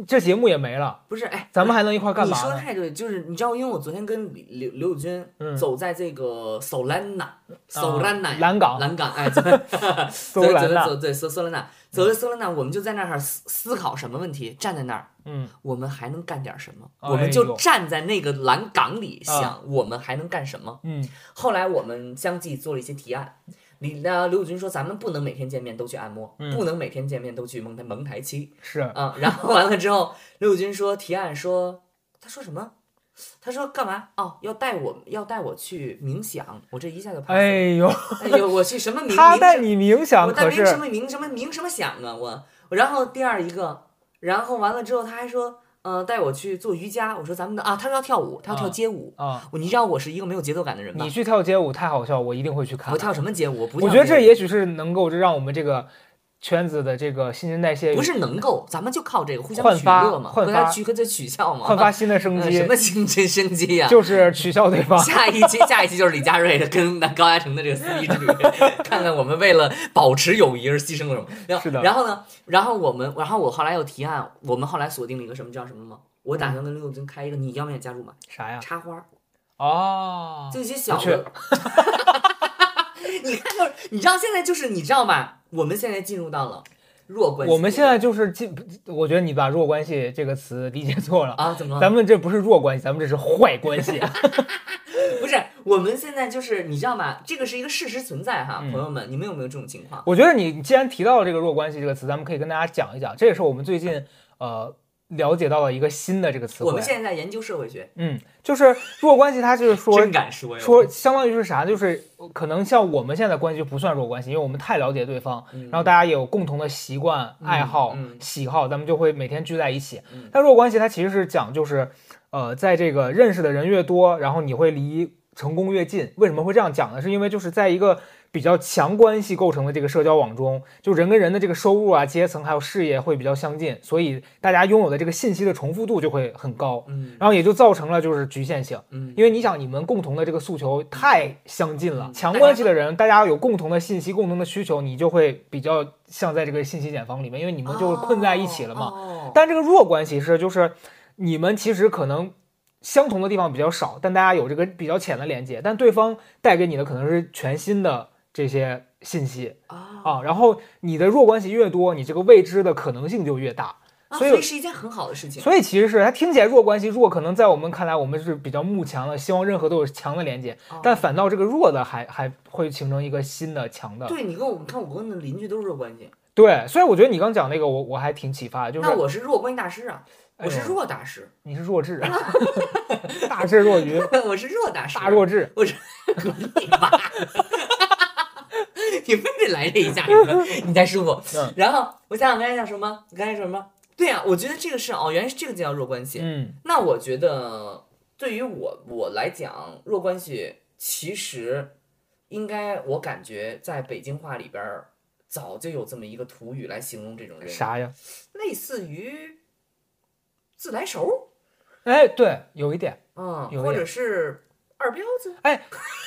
Speaker 1: 这节目也没了，
Speaker 2: 不是？哎，
Speaker 1: 咱们还能一块儿干嘛？
Speaker 2: 你说的太对，就是你知道，因为我昨天跟刘刘宇君走在这个 s o l a 索兰纳，索兰 a 栏
Speaker 1: 杆，
Speaker 2: 栏杆，哎，索兰纳，走 [laughs] 走走，对，Solana，走在 s o 着索兰纳，我们就在那儿思思考什么问题，站在那儿，嗯，我们还能干点什么？我们就站在那个栏杆里想，我们还能干什么？嗯，后来我们相继做了一些提案。李那刘宇军说：“咱们不能每天见面都去按摩，不能每天见面都去蒙台蒙台期。”是啊，然后完了之后，刘宇军说：“提案说，他说什么？他说干嘛？哦，要带我，要带我去冥想。我这一下就拍，哎
Speaker 1: 呦
Speaker 2: 哎呦，我去什么冥？[laughs]
Speaker 1: 他带你冥想，
Speaker 2: 我带冥什么冥什么冥什么想啊？我然后第二一个，然后完了之后他还说。”嗯，带我去做瑜伽。我说咱们的啊，他说要跳舞，他要跳街舞
Speaker 1: 啊。
Speaker 2: 你知道我是一个没有节奏感的人，
Speaker 1: 吗？你去跳街舞太好笑，我一定会去看。
Speaker 2: 我跳什么街
Speaker 1: 舞？我觉得这也许是能够让我们这个。圈子的这个新陈代谢
Speaker 2: 不是能够，咱们就靠这个互相取乐嘛，互相取和在取笑嘛，焕
Speaker 1: 发新的生机，
Speaker 2: [laughs] 什
Speaker 1: 么新
Speaker 2: 新生机呀？
Speaker 1: 就是取笑对方。[laughs]
Speaker 2: 下一期，下一期就是李佳的跟那高嘉诚的这个撕逼之旅，[laughs] 看看我们为了保持友谊而牺牲了什
Speaker 1: 么。是的。
Speaker 2: 然后呢？然后我们，然后我后来又提案，我们后来锁定了一个什么叫什么吗？我打算跟刘总开一个，你要不要加入嘛？
Speaker 1: 啥呀？
Speaker 2: 插花儿。
Speaker 1: 哦。一
Speaker 2: 些小的。你看，就是你知道现在就是你知道吗？我们现在进入到了弱关。
Speaker 1: 系，我们现在就是进，我觉得你把“弱关系”这个词理解错
Speaker 2: 了啊？怎么了？
Speaker 1: 咱们这不是弱关系，咱们这是坏关系。
Speaker 2: [laughs] 不是，我们现在就是你知道吗？这个是一个事实存在哈，朋友们，你们有没有这种情况？
Speaker 1: 我觉得你既然提到了这个“弱关系”这个词，咱们可以跟大家讲一讲。这也是我们最近呃。了解到了一个新的这个词，
Speaker 2: 我们现在在研究社会学。
Speaker 1: 嗯，就是弱关系，它就是说，真敢说，说相当于是啥？就是可能像我们现在关系就不算弱关系，因为我们太了解对方，然后大家也有共同的习惯、爱好、喜好，咱们就会每天聚在一起。但弱关系它其实是讲，就是呃，在这个认识的人越多，然后你会离成功越近。为什么会这样讲呢？是因为就是在一个。比较强关系构成的这个社交网中，就人跟人的这个收入啊、阶层还有事业会比较相近，所以大家拥有的这个信息的重复度就会很高，嗯，然后也就造成了就是局限性，嗯，因为你想你们共同的这个诉求太相近了，强关系的人大家有共同的信息、共同的需求，你就会比较像在这个信息茧房里面，因为你们就困在一起了嘛。但这个弱关系是就是你们其实可能相同的地方比较少，但大家有这个比较浅的连接，但对方带给你的可能是全新的。这些信息啊，然后你的弱关系越多，你这个未知的可能性就越大，
Speaker 2: 所
Speaker 1: 以所
Speaker 2: 以是一件很好的事情。
Speaker 1: 所以其实是它听起来弱关系弱，可能在我们看来，我们是比较慕强的，希望任何都有强的连接，但反倒这个弱的还还会形成一个新的强的。
Speaker 2: 对你跟我
Speaker 1: 们
Speaker 2: 看，我跟邻居都是弱关系。
Speaker 1: 对，所以我觉得你刚讲那个，我我还挺启发的。就是那
Speaker 2: 我是弱关系大师啊，我是弱大师，
Speaker 1: 你是弱智，[laughs] 大智若愚，
Speaker 2: 我是弱
Speaker 1: 大
Speaker 2: 师，大
Speaker 1: 弱智，
Speaker 2: 我是 [laughs] [laughs] 你妈。你非得来这一下，你才舒服。然后我想想刚才讲什么？你刚才说什么？对呀，我觉得这个是哦，原来是这个叫弱关系。嗯，那我觉得对于我我来讲，弱关系其实应该，我感觉在北京话里边儿早就有这么一个土语来形容这种人，
Speaker 1: 啥呀？
Speaker 2: 类似于自来熟。
Speaker 1: 哎，对，有一点，
Speaker 2: 嗯，或者是。二彪子，哎，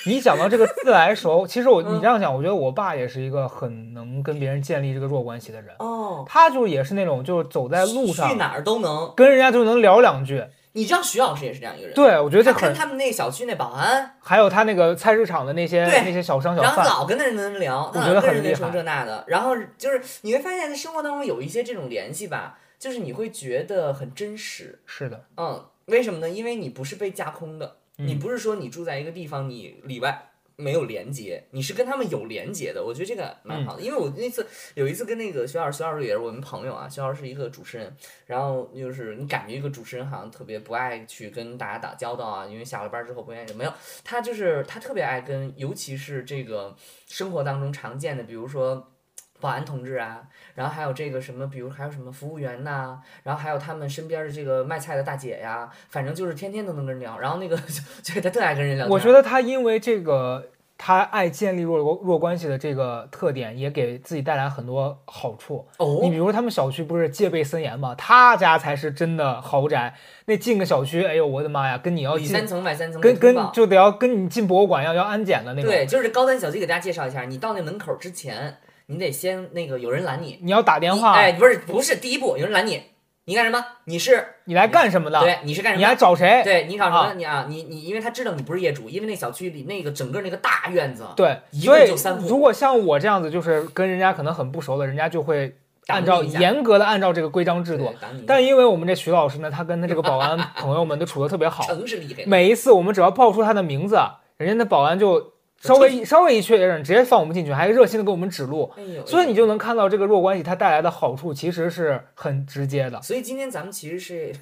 Speaker 1: 你讲到这个自来熟，其实我 [laughs] 你这样讲，我觉得我爸也是一个很能跟别人建立这个弱关系的人哦。他就也是那种，就是走在路上去
Speaker 2: 哪儿都能
Speaker 1: 跟人家就能聊两句。
Speaker 2: 你知道徐老师也是这样一个人，
Speaker 1: 对，我觉得他
Speaker 2: 跟他们那小区那保安，
Speaker 1: 还有他那个菜市场的那些那些小商小贩，然后
Speaker 2: 老跟那人聊，
Speaker 1: 我觉得很厉害。
Speaker 2: 这那的，然后就是你会发现，在生活当中有一些这种联系吧，就是你会觉得很真实。
Speaker 1: 是的，
Speaker 2: 嗯，为什么呢？因为你不是被架空的。你不是说你住在一个地方，你里外没有连接，你是跟他们有连接的。我觉得这个蛮好的，因为我那次有一次跟那个徐老师，徐老师也是我们朋友啊，徐老师是一个主持人，然后就是你感觉一个主持人好像特别不爱去跟大家打交道啊，因为下了班之后不愿意没有，他就是他特别爱跟，尤其是这个生活当中常见的，比如说。保安同志啊，然后还有这个什么，比如还有什么服务员呐，然后还有他们身边的这个卖菜的大姐呀，反正就是天天都能跟人聊。然后那个，[laughs] 就他特爱跟人聊。
Speaker 1: 我觉得他因为这个，他爱建立弱弱关系的这个特点，也给自己带来很多好处。哦，你比如他们小区不是戒备森严嘛，他家才是真的豪宅。那进个小区，哎呦我的妈呀，跟你要里
Speaker 2: 三层买三层，
Speaker 1: 跟跟就得要跟你进博物馆要要安检的那个。
Speaker 2: 对，就是高端小区，给大家介绍一下，你到那门口之前。你得先那个有人拦你，
Speaker 1: 你要打电话。哎，
Speaker 2: 不是不是，第一步有人拦你，你干什么？你是
Speaker 1: 你来干什么的？
Speaker 2: 对，你是干什么？你
Speaker 1: 来找
Speaker 2: 谁？对你找什么？你啊，你你，因为他知道你不是业主，因为那小区里那个整个那个大院子，
Speaker 1: 对，
Speaker 2: 一共就三户。如
Speaker 1: 果像我这样子，就是跟人家可能很不熟的，人家就会按照严格的按照这个规章制度。但因为我们这徐老师呢，他跟他这个保安 [laughs] 朋友们都处的特别好，
Speaker 2: 城市厉害。
Speaker 1: 每一次我们只要报出他的名字，人家那保安就。稍微一稍微一确认，直接放我们进去，还热心的给我们指路，所以你就能看到这个弱关系它带来的好处，其实是很直接的。
Speaker 2: 所以今天咱们其实是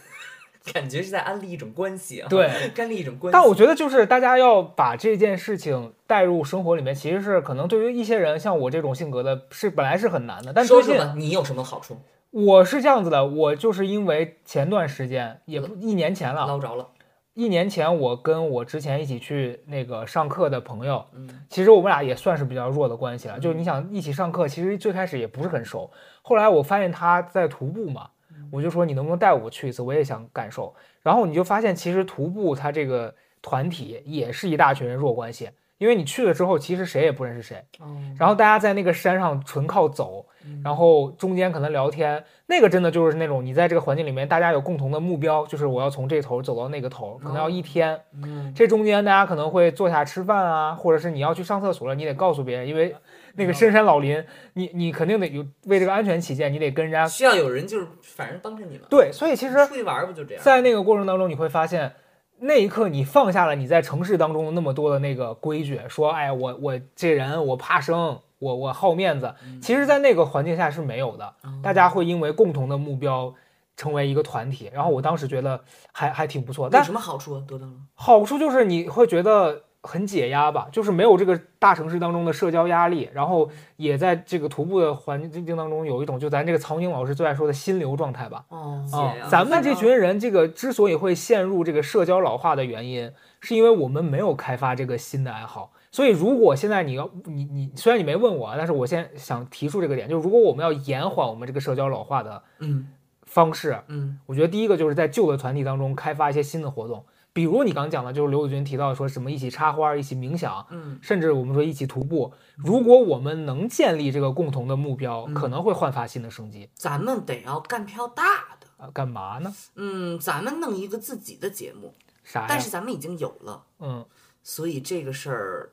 Speaker 2: 感觉是在安利一种关系啊，
Speaker 1: 对，
Speaker 2: 安利一种关系。
Speaker 1: 但我觉得就是大家要把这件事情带入生活里面，其实是可能对于一些人，像我这种性格的，是本来是很难的。但最近
Speaker 2: 你有什么好处？
Speaker 1: 我是这样子的，我就是因为前段时间也不一年前了
Speaker 2: 捞着了。
Speaker 1: 一年前，我跟我之前一起去那个上课的朋友，其实我们俩也算是比较弱的关系了。就是你想一起上课，其实最开始也不是很熟。后来我发现他在徒步嘛，我就说你能不能带我去一次，我也想感受。然后你就发现，其实徒步他这个团体也是一大群人弱关系，因为你去了之后，其实谁也不认识谁。然后大家在那个山上纯靠走。然后中间可能聊天，那个真的就是那种你在这个环境里面，大家有共同的目标，就是我要从这头走到那个头，可能要一天。
Speaker 2: 嗯，
Speaker 1: 这中间大家可能会坐下吃饭啊，或者是你要去上厕所了，你得告诉别人，因为那个深山老林，你你肯定得有为这个安全起见，你得跟人家需
Speaker 2: 要有人就是反正帮着你嘛。对，
Speaker 1: 所以其实
Speaker 2: 出去玩不就这样？
Speaker 1: 在那个过程当中，你会发现那一刻你放下了你在城市当中那么多的那个规矩，说哎我我这人我怕生。我我好面子，其实，在那个环境下是没有的。大家会因为共同的目标，成为一个团体。然后我当时觉得还还挺不错。但
Speaker 2: 什么好处得到了？
Speaker 1: 好处就是你会觉得很解压吧，就是没有这个大城市当中的社交压力。然后也在这个徒步的环境当中有一种，就咱这个曹宁老师最爱说的心流状态吧。
Speaker 2: 哦，解压。
Speaker 1: 咱们这群人这个之所以会陷入这个社交老化的原因，是因为我们没有开发这个新的爱好。所以，如果现在你要你你，虽然你没问我但是我先想提出这个点，就是如果我们要延缓我们这个社交老化的方式，嗯，我觉得第一个就是在旧的团体当中开发一些新的活动，比如你刚讲的，就是刘子君提到说什么一起插花、一起冥想，嗯，甚至我们说一起徒步。如果我们能建立这个共同的目标，可能会焕发新的生机。
Speaker 2: 咱们得要干票大的
Speaker 1: 啊！干嘛呢？
Speaker 2: 嗯，咱们弄一个自己的节目，
Speaker 1: 啥？
Speaker 2: 但是咱们已经有了，
Speaker 1: 嗯，
Speaker 2: 所以这个事儿。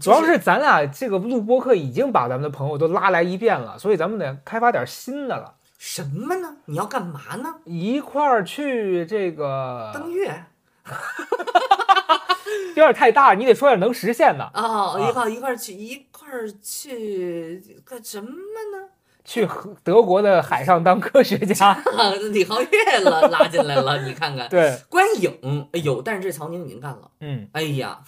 Speaker 1: 主要是咱俩这个录播课已经把咱们的朋友都拉来一遍了，所以咱们得开发点新的了。
Speaker 2: 什么呢？你要干嘛呢？
Speaker 1: 一块儿去这个
Speaker 2: 登月，[laughs]
Speaker 1: 有点太大，你得说点能实现的。
Speaker 2: 哦，一块一块去一块去干什么呢？
Speaker 1: 去德国的海上当科学
Speaker 2: 家。[laughs] 李浩月了，拉进来了，你看看。
Speaker 1: 对。
Speaker 2: 观影，哎呦，但是这曹宁已经干了。
Speaker 1: 嗯。
Speaker 2: 哎呀。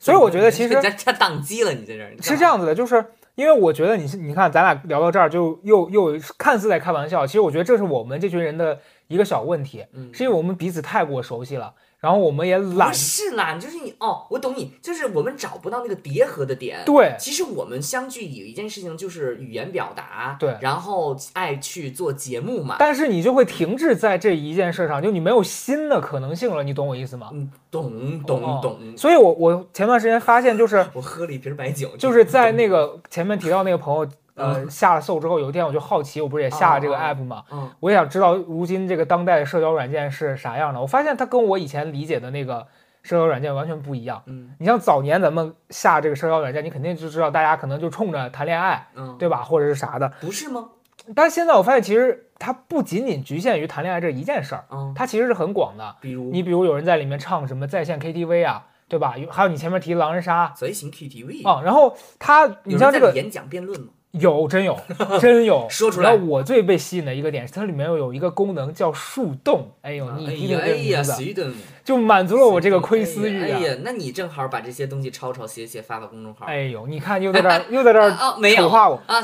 Speaker 1: 所以我觉得，其实他
Speaker 2: [laughs] 宕机了。你在这儿
Speaker 1: 是这样子的，就是因为我觉得你，你看咱俩聊到这儿，就又又看似在开玩笑，其实我觉得这是我们这群人的一个小问题，是因为我们彼此太过熟悉了。然后我们也懒，不
Speaker 2: 是
Speaker 1: 懒，
Speaker 2: 就是你哦，我懂你，就是我们找不到那个叠合的点。
Speaker 1: 对，
Speaker 2: 其实我们相聚有一件事情，就是语言表达。
Speaker 1: 对，
Speaker 2: 然后爱去做节目嘛。
Speaker 1: 但是你就会停滞在这一件事上，就你没有新的可能性了，你懂我意思吗？
Speaker 2: 嗯，懂懂懂。
Speaker 1: 所以我我前段时间发现，就是
Speaker 2: 我喝了一瓶白酒，
Speaker 1: 就是在那个前面提到那个朋友。呃，下了搜之后，有一天我就好奇，我不是也下了这个 app 嘛？嗯，我也想知道如今这个当代社交软件是啥样的。我发现它跟我以前理解的那个社交软件完全不一样。嗯，你像早年咱们下这个社交软件，你肯定就知道大家可能就冲着谈恋爱，嗯，对吧？或者是啥的？
Speaker 2: 不是吗？
Speaker 1: 但是现在我发现，其实它不仅仅局限于谈恋爱这一件事儿。嗯，它其实是很广的。比
Speaker 2: 如
Speaker 1: 你，
Speaker 2: 比
Speaker 1: 如有人在里面唱什么在线 K T V 啊，对吧？有还有你前面提狼人杀，
Speaker 2: 随行 K T V。
Speaker 1: 啊，然后它，你像这个
Speaker 2: 演讲辩论嘛，
Speaker 1: 有真有，真有。[laughs]
Speaker 2: 说出来，
Speaker 1: 我最被吸引的一个点是它里面有一个功能叫树洞。哎呦，你一定得用
Speaker 2: 的，
Speaker 1: 就满足了我这个窥私欲。哎
Speaker 2: 呀，那你正好把这些东西抄抄写写发到公众号。
Speaker 1: 哎呦，你看又在这儿 [laughs] 又在这儿丑化我啊！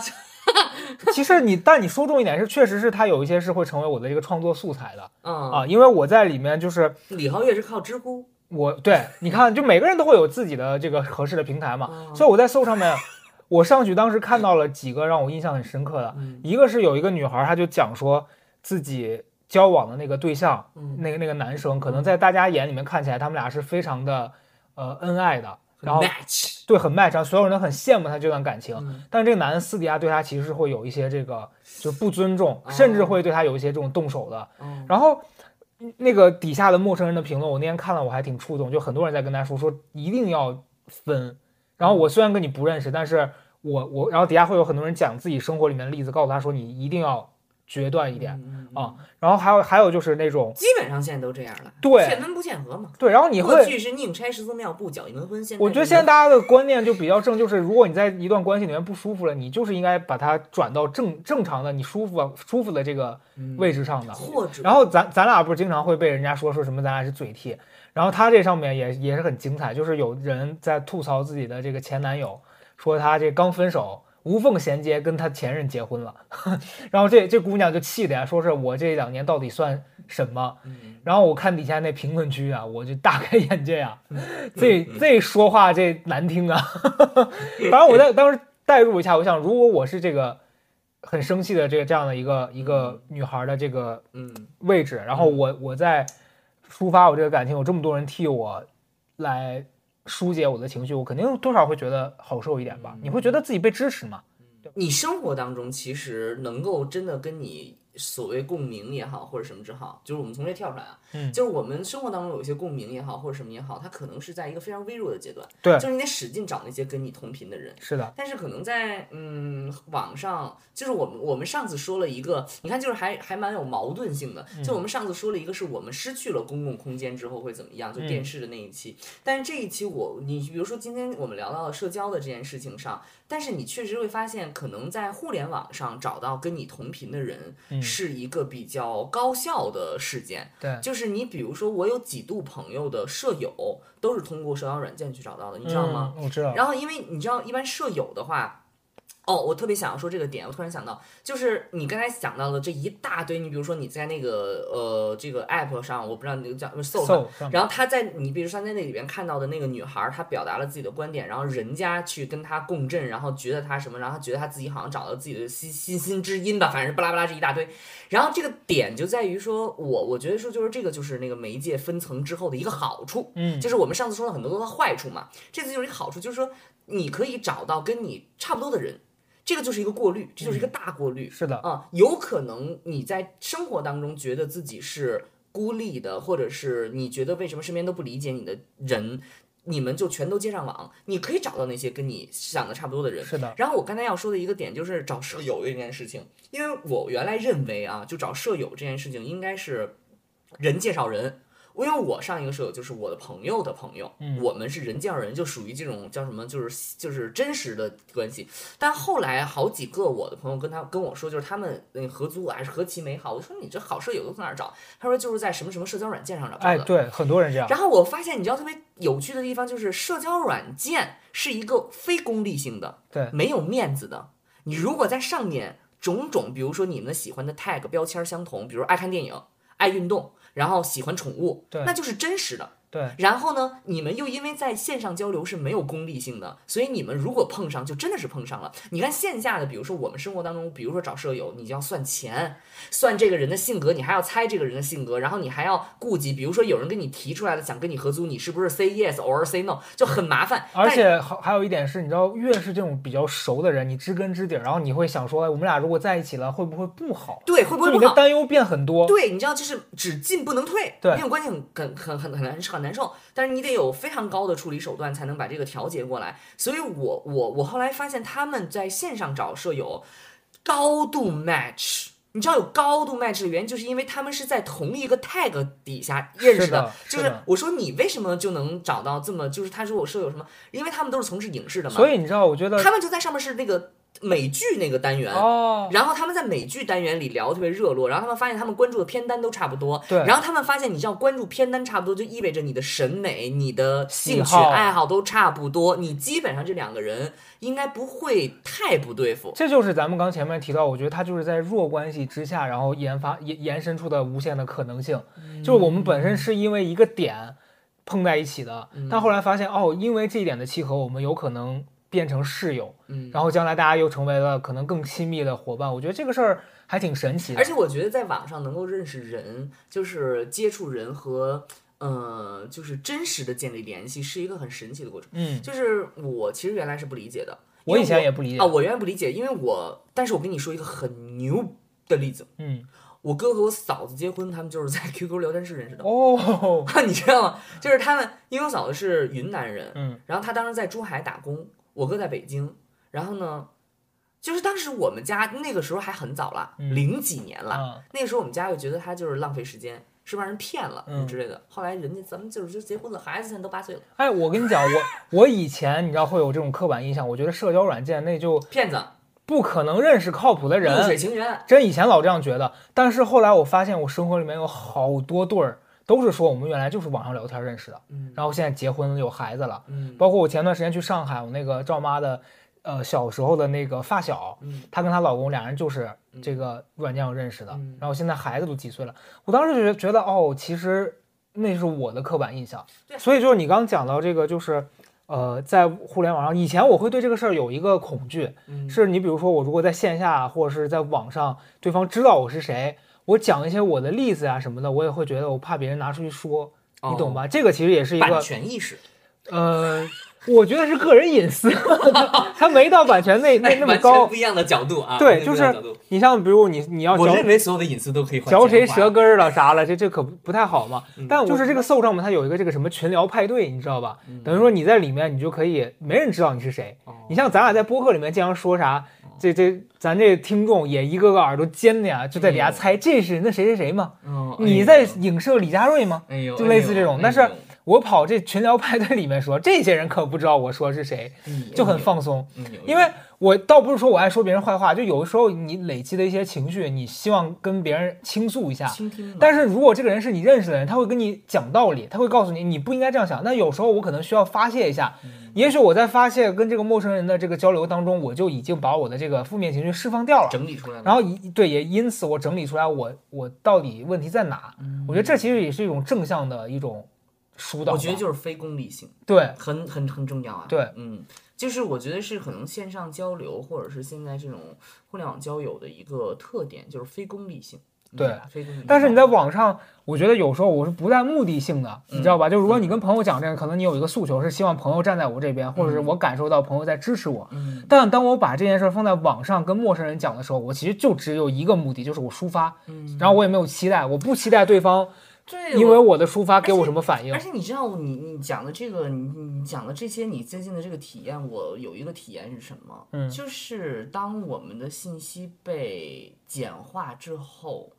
Speaker 1: 其实你，但你说重一点是，确实是他有一些是会成为我的这个创作素材的。
Speaker 2: 嗯
Speaker 1: 啊，因为我在里面就是
Speaker 2: 李豪月是靠知乎。
Speaker 1: 我对，你看，就每个人都会有自己的这个合适的平台嘛，所以我在搜上面。我上去当时看到了几个让我印象很深刻的，一个是有一个女孩，她就讲说自己交往的那个对象，那个那个男生，可能在大家眼里面看起来他们俩是非常的，呃，恩爱的，然后对很漫长，所有人都很羡慕他这段感情，但这个男的私底下对他其实是会有一些这个，就不尊重，甚至会对他有一些这种动手的。然后那个底下的陌生人的评论，我那天看了我还挺触动，就很多人在跟他说说一定要分。然后我虽然跟你不认识，但是我我然后底下会有很多人讲自己生活里面的例子，告诉他说你一定要决断一点啊。然后还有还有就是那种
Speaker 2: 基本上现在都这样了，
Speaker 1: 对，
Speaker 2: 见分不见合嘛。
Speaker 1: 对，然后你会过
Speaker 2: 去是宁拆十座庙不搅一婚，现
Speaker 1: 我觉得现在大家的观念就比较正，就是如果你在一段关系里面不舒服了，你就是应该把它转到正正常的你舒服舒服的这个位置上的。然后咱咱俩不是经常会被人家说说什么咱俩是嘴替。然后他这上面也也是很精彩，就是有人在吐槽自己的这个前男友，说他这刚分手无缝衔接跟他前任结婚了，[laughs] 然后这这姑娘就气的呀，说是我这两年到底算什么？然后我看底下那评论区啊，我就大开眼界呀，这 [laughs] 这说话这难听啊！[laughs] 反正我在当时代入一下，我想如果我是这个很生气的这个这样的一个一个女孩的这个嗯位置，然后我我在。抒发我这个感情，有这么多人替我来疏解我的情绪，我肯定多少会觉得好受一点吧？你会觉得自己被支持吗？
Speaker 2: 你生活当中其实能够真的跟你。所谓共鸣也好，或者什么之好，就是我们从这跳出来啊，嗯，就是我们生活当中有一些共鸣也好，或者什么也好，它可能是在一个非常微弱的阶段，
Speaker 1: 对，
Speaker 2: 就是你得使劲找那些跟你同频的人，
Speaker 1: 是的。
Speaker 2: 但是可能在嗯网上，就是我们我们上次说了一个，你看就是还还蛮有矛盾性的，就我们上次说了一个是我们失去了公共空间之后会怎么样，
Speaker 1: 就
Speaker 2: 电视的那一期。但是这一期我你比如说今天我们聊到了社交的这件事情上。但是你确实会发现，可能在互联网上找到跟你同频的人，是一个比较高效的事件。
Speaker 1: 对，
Speaker 2: 就是你，比如说我有几度朋友的舍友，都是通过社交软件去找到的，你知道吗？
Speaker 1: 我知道。
Speaker 2: 然后，因为你知道，一般舍友的话。哦，我特别想要说这个点，我突然想到，就是你刚才想到的这一大堆，你比如说你在那个呃这个 app 上，我不知道那个叫什么，然后他在你比如说在那里边看到的那个女孩，她表达了自己的观点，然后人家去跟他共振，然后觉得他什么，然后觉得他自己好像找到自己的心心心之音吧，反正巴拉巴拉这一大堆，然后这个点就在于说我我觉得说就是这个就是那个媒介分层之后的一个好处，嗯，就是我们上次说了很多的坏处嘛，这次就是一个好处，就是说你可以找到跟你差不多的人。这个就是一个过滤，这就是一个大过滤。
Speaker 1: 是的，
Speaker 2: 啊，有可能你在生活当中觉得自己是孤立的，或者是你觉得为什么身边都不理解你的人，你们就全都接上网，你可以找到那些跟你想的差不多的人。
Speaker 1: 是的。
Speaker 2: 然后我刚才要说的一个点就是找舍友这件事情，因为我原来认为啊，就找舍友这件事情应该是人介绍人。因为我上一个舍友就是我的朋友的朋友，我们是人见人就属于这种叫什么，就是就是真实的关系。但后来好几个我的朋友跟他跟我说，就是他们那合租还是何其美好。我说你这好舍友都从哪儿找？他说就是在什么什么社交软件上找的。
Speaker 1: 哎，对，很多人这样。
Speaker 2: 然后我发现，你知道特别有趣的地方就是社交软件是一个非功利性的，
Speaker 1: 对，
Speaker 2: 没有面子的。你如果在上面种种，比如说你们喜欢的 tag 标签相同，比如爱看电影、爱运动。然后喜欢宠
Speaker 1: 物，
Speaker 2: 那就是真实的。
Speaker 1: 对，
Speaker 2: 然后呢？你们又因为在线上交流是没有功利性的，所以你们如果碰上，就真的是碰上了。你看线下的，比如说我们生活当中，比如说找舍友，你就要算钱，算这个人的性格，你还要猜这个人的性格，然后你还要顾及，比如说有人跟你提出来了想跟你合租，你是不是 say yes or say no，就很麻烦。而
Speaker 1: 且还还有一点是，你知道，越是这种比较熟的人，你知根知底，然后你会想说，我们俩如果在一起了，会不会不好？
Speaker 2: 对，会不会不好？你的
Speaker 1: 担忧变很多。
Speaker 2: 对，你知道，就是只进不能退，
Speaker 1: 对，
Speaker 2: 那种关系很很很很难，很难。难受，但是你得有非常高的处理手段才能把这个调节过来。所以我我我后来发现他们在线上找舍友，高度 match。你知道有高度 match 的原因，就是因为他们是在同一个 tag 底下认识的。就
Speaker 1: 是
Speaker 2: 我说你为什么就能找到这么，就是他说我舍友什么，因为他们都是从事影视的嘛。
Speaker 1: 所以你知道，我觉得
Speaker 2: 他们就在上面是那个。美剧那个单元，然后他们在美剧单元里聊特别热络，然后他们发现他们关注的片单都差不多，对，然后他们发现你这样关注片单差不多，就意味着你的审美、你的兴
Speaker 1: 趣
Speaker 2: 爱好都差不多，你基本上这两个人应该不会太不对付。
Speaker 1: 这就是咱们刚前面提到，我觉得他就是在弱关系之下，然后研发延延伸出的无限的可能性。就是我们本身是因为一个点碰在一起的，但后来发现哦，因为这一点的契合，我们有可能。变成室友，嗯，然后将来大家又成为了可能更亲密的伙伴。我觉得这个事儿还挺神奇的。
Speaker 2: 而且我觉得在网上能够认识人，就是接触人和，呃，就是真实的建立联系，是一个很神奇的过程。嗯，就是我其实原来是不理解的，
Speaker 1: 我以前也不理解啊，
Speaker 2: 我原来不理解，因为我，但是我跟你说一个很牛的例子，
Speaker 1: 嗯，
Speaker 2: 我哥和我嫂子结婚，他们就是在 QQ [laughs] 聊天室认识的。哦，[laughs] 你知道吗？就是他们，因为我嫂子是云南人，嗯，然后他当时在珠海打工。我哥在北京，然后呢，就是当时我们家那个时候还很早了，零几年了，那个时候我们家又觉得他就是浪费时间，是让人骗了之类的。后来人家咱们就是结婚了，孩子现在都八岁了。
Speaker 1: 哎，我跟你讲，我 [laughs] 我以前你知道会有这种刻板印象，我觉得社交软件那就
Speaker 2: 骗子，
Speaker 1: 不可能认识靠谱的人，水
Speaker 2: 情缘，
Speaker 1: 真以前老这样觉得，但是后来我发现我生活里面有好多对儿。都是说我们原来就是网上聊天认识的，然后现在结婚有孩子了。包括我前段时间去上海，我那个赵妈的，呃，小时候的那个发小，她跟她老公俩人就是这个软件上认识的，然后现在孩子都几岁了。我当时就觉得，觉得哦，其实那是我的刻板印象。所以就是你刚讲到这个，就是，呃，在互联网上，以前我会对这个事儿有一个恐惧，是你比如说我如果在线下或者是在网上，对方知道我是谁。我讲一些我的例子啊什么的，我也会觉得我怕别人拿出去说，你懂吧？这个其实也是一个版
Speaker 2: 权意识。
Speaker 1: 呃，我觉得是个人隐私，它没到版权那 [laughs] 那那么高。
Speaker 2: 不一样的角度啊，
Speaker 1: 对，就是你像比如你你要我认
Speaker 2: 为所有的隐私都可以
Speaker 1: 嚼谁舌根了啥了，这这可不太好嘛。但就是这个搜账嘛，它有一个这个什么群聊派对，你知道吧？等于说你在里面，你就可以没人知道你是谁。你像咱俩在播客里面经常说啥？这这，咱这听众也一个个耳朵尖的呀，就在底下猜这是那谁谁谁
Speaker 2: 吗？
Speaker 1: 你在影射李佳瑞吗？
Speaker 2: 哎呦，
Speaker 1: 就类似这种。但是，我跑这群聊派对里面说，这些人可不知道我说是谁，就很放松，因为。我倒不是说我爱说别人坏话，就有的时候你累积的一些情绪，你希望跟别人倾诉一下。倾听。但是如果这个人是你认识的人，他会跟你讲道理，他会告诉你你不应该这样想。那有时候我可能需要发泄一下，也许我在发泄跟这个陌生人的这个交流当中，我就已经把我的这个负面情绪释放掉了，
Speaker 2: 整理出来了。
Speaker 1: 然后对，也因此我整理出来我我到底问题在哪？我觉得这其实也是一种正向的一种疏导。我
Speaker 2: 觉得就是非功利性，
Speaker 1: 对，
Speaker 2: 很很很重要啊。
Speaker 1: 对，
Speaker 2: 嗯。就是我觉得是可能线上交流，或者是现在这种互联网交友的一个特点，就是非功利性。
Speaker 1: 对，
Speaker 2: 非功利。
Speaker 1: 但是你在网上，我觉得有时候我是不带目的性的，你知道吧？就如果你跟朋友讲这个，可能你有一个诉求，是希望朋友站在我这边，或者是我感受到朋友在支持我。但当我把这件事放在网上跟陌生人讲的时候，我其实就只有一个目的，就是我抒发。然后我也没有期待，我不期待对方。因为我的抒发给我什么反应？而
Speaker 2: 且你知道，你你讲的这个，你你讲的这些，你最近的这个体验，我有一个体验是什么？嗯，就是当我们的信息被简化之后，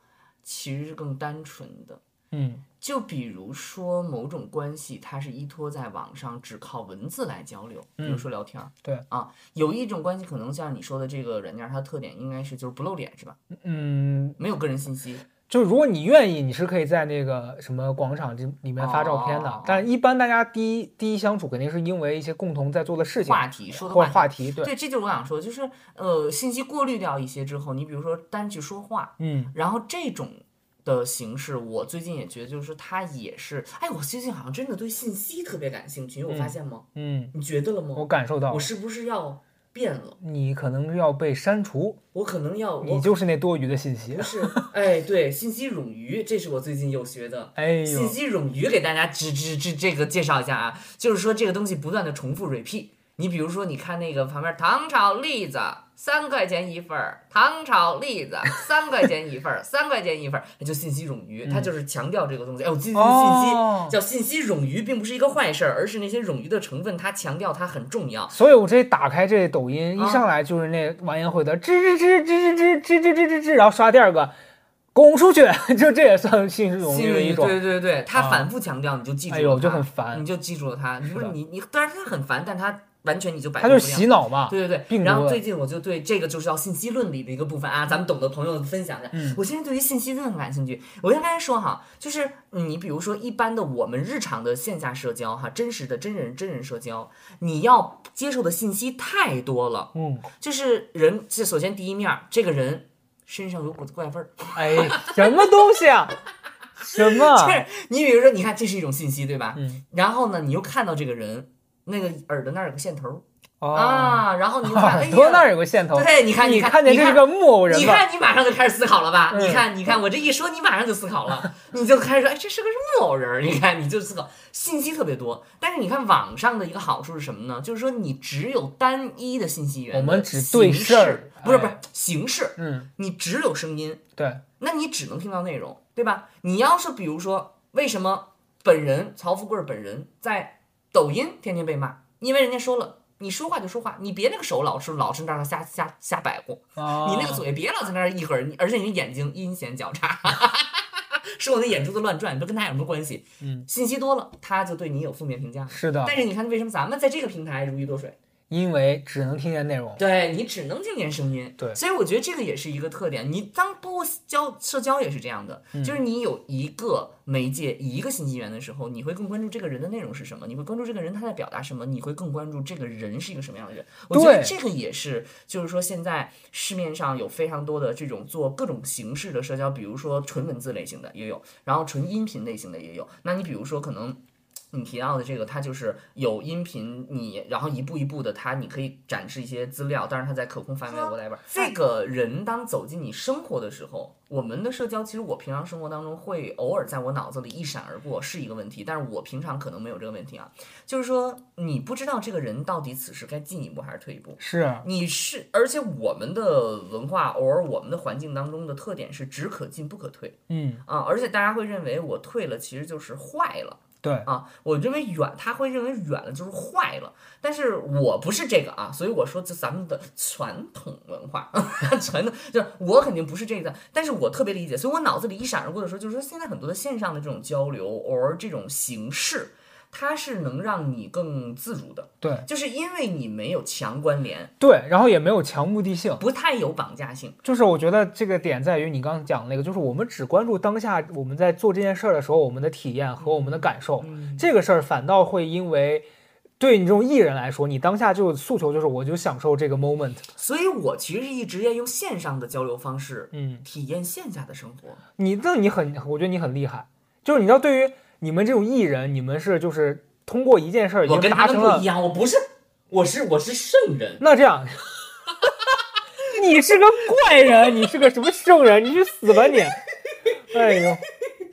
Speaker 2: 其实是更单纯的。
Speaker 1: 嗯，
Speaker 2: 就比如说某种关系，它是依托在网上，只靠文字来交流，
Speaker 1: 比
Speaker 2: 如说聊天儿。
Speaker 1: 对
Speaker 2: 啊，有一种关系可能像你说的这个软它的特点应该是就是不露脸是吧？
Speaker 1: 嗯，
Speaker 2: 没有个人信息。
Speaker 1: 就是如果你愿意，你是可以在那个什么广场这里面发照片的。但一般大家第一第一相处肯定是因为一些共同在做
Speaker 2: 的
Speaker 1: 事情
Speaker 2: 话题，说的话
Speaker 1: 题，对。对，
Speaker 2: 这就是我想说，就是呃，信息过滤掉一些之后，你比如说单去说话，
Speaker 1: 嗯，
Speaker 2: 然后这种的形式，我最近也觉得就是它也是，哎，我最近好像真的对信息特别感兴趣，你
Speaker 1: 有
Speaker 2: 发现吗？嗯，你觉得
Speaker 1: 了
Speaker 2: 吗？我
Speaker 1: 感受到，
Speaker 2: 我是不是要？变了，
Speaker 1: 你可能要被删除，
Speaker 2: 我可能要，
Speaker 1: 你就是那多余的信息。
Speaker 2: 不是，哎，对，信息冗余，这是我最近又学的。哎信息冗余，给大家这这这这个介绍一下啊，就是说这个东西不断的重复 repeat。你比如说，你看那个旁边糖炒栗子三块钱一份儿，糖炒栗子三块钱一份儿，三块钱一份儿，那就信息冗余，它就是强调这个东西，哎呦，记住了信息叫信息冗余，并不是一个坏事儿，而是那些冗余的成分，它强调它很重要。
Speaker 1: 所以，我这打开这抖音，一上来就是那王彦辉的吱吱吱吱吱吱吱吱吱吱，然后刷第二个，拱出去，[laughs] 就这也算信息冗
Speaker 2: 余的一种。对对对，他反复强调，
Speaker 1: 你
Speaker 2: 就记住。哎
Speaker 1: 就很烦，
Speaker 2: 你就记住了
Speaker 1: 他。不是
Speaker 2: 你你，当然他很烦，但他。完全你就摆，
Speaker 1: 他就
Speaker 2: 是
Speaker 1: 洗脑嘛。
Speaker 2: 对对对。然后最近我就对这个就是要信息论里的一个部分啊，咱们懂的朋友分享一下。
Speaker 1: 嗯。
Speaker 2: 我现在对于信息论感兴趣。我先刚才说哈，就是你比如说一般的我们日常的线下社交哈，真实的真人真人社交，你要接受的信息太多了。
Speaker 1: 嗯。
Speaker 2: 就是人，这首先第一面，这个人身上有股子怪味儿。
Speaker 1: 哎，什么东西啊？[laughs] 什么？就是
Speaker 2: 你比如说，你看这是一种信息对吧？嗯。然后呢，你又看到这个人。那个耳朵那儿有个线头啊，然后你
Speaker 1: 耳朵那儿有个线头，
Speaker 2: 对，你看你看
Speaker 1: 见这是个木偶人，你
Speaker 2: 看你马上就开始思考了吧？你看你看我这一说，你马上就思考了，你就开始说，哎，这是个木偶人，你看你就思考，信息特别多。但是你看网上的一个好处是什么呢？就是说你只有单一的信息源，
Speaker 1: 我们只对事
Speaker 2: 儿，不是不
Speaker 1: 是
Speaker 2: 形式，
Speaker 1: 嗯，
Speaker 2: 你只有声音，
Speaker 1: 对，
Speaker 2: 那你只能听到内容，对吧？你要是比如说，为什么本人曹富贵本人在？抖音天天被骂，因为人家说了，你说话就说话，你别那个手老是老是那儿瞎瞎瞎摆过，你那个嘴别老在那儿一会儿，而且你眼睛阴险狡诈，[laughs] 说我那眼珠子乱转，都跟他有什么关系？
Speaker 1: 嗯，
Speaker 2: 信息多了，他就对你有负面评价。是
Speaker 1: 的，
Speaker 2: 但
Speaker 1: 是
Speaker 2: 你看为什么咱们在这个平台如鱼得水？
Speaker 1: 因为只能听见内容，
Speaker 2: 对你只能听见声音，
Speaker 1: 对，
Speaker 2: 所以我觉得这个也是一个特点。你当多交社交也是这样的，就是你有一个媒介、一个信息源的时候，你会更关注这个人的内容是什么，你会关注这个人他在表达什么，你会更关注这个人是一个什么样的人。
Speaker 1: 我
Speaker 2: 觉得这个也是，就是说现在市面上有非常多的这种做各种形式的社交，比如说纯文字类型的也有，然后纯音频类型的也有。那你比如说可能。你提到的这个，它就是有音频，你然后一步一步的，它你可以展示一些资料，但是它在可控范围 e 我 e r 这个人当走进你生活的时候，我们的社交其实我平常生活当中会偶尔在我脑子里一闪而过，是一个问题，但是我平常可能没有这个问题啊。就是说，你不知道这个人到底此时该进一步还是退一步。
Speaker 1: 是，啊，
Speaker 2: 你是，而且我们的文化，偶尔我们的环境当中的特点是只可进不可退。
Speaker 1: 嗯
Speaker 2: 啊，而且大家会认为我退了，其实就是坏了。
Speaker 1: 对
Speaker 2: 啊，我认为远他会认为远了就是坏了，但是我不是这个啊，所以我说就咱们的传统文化，[laughs] 传统就是我肯定不是这个，但是我特别理解，所以我脑子里一闪而过的时候，就是说现在很多的线上的这种交流，or 这种形式。它是能让你更自如的，
Speaker 1: 对，
Speaker 2: 就是因为你没有强关联，
Speaker 1: 对，然后也没有强目的性，
Speaker 2: 不太有绑架性。
Speaker 1: 就是我觉得这个点在于你刚刚讲的那个，就是我们只关注当下，我们在做这件事儿的时候，我们的体验和我们的感受，这个事儿反倒会因为，对你这种艺人来说，你当下就诉求就是我就享受这个 moment。
Speaker 2: 所以我其实一直在用线上的交流方式，
Speaker 1: 嗯，
Speaker 2: 体验线下的生活。
Speaker 1: 你，那你很，我觉得你很厉害，就是你知道对于。你们这种艺人，你们是就是通过一件事儿已经达
Speaker 2: 成了。不一样，我不是，我是我是圣人。
Speaker 1: 那这样，[laughs] 你是个怪人，你是个什么圣人？你去死吧你！哎呦，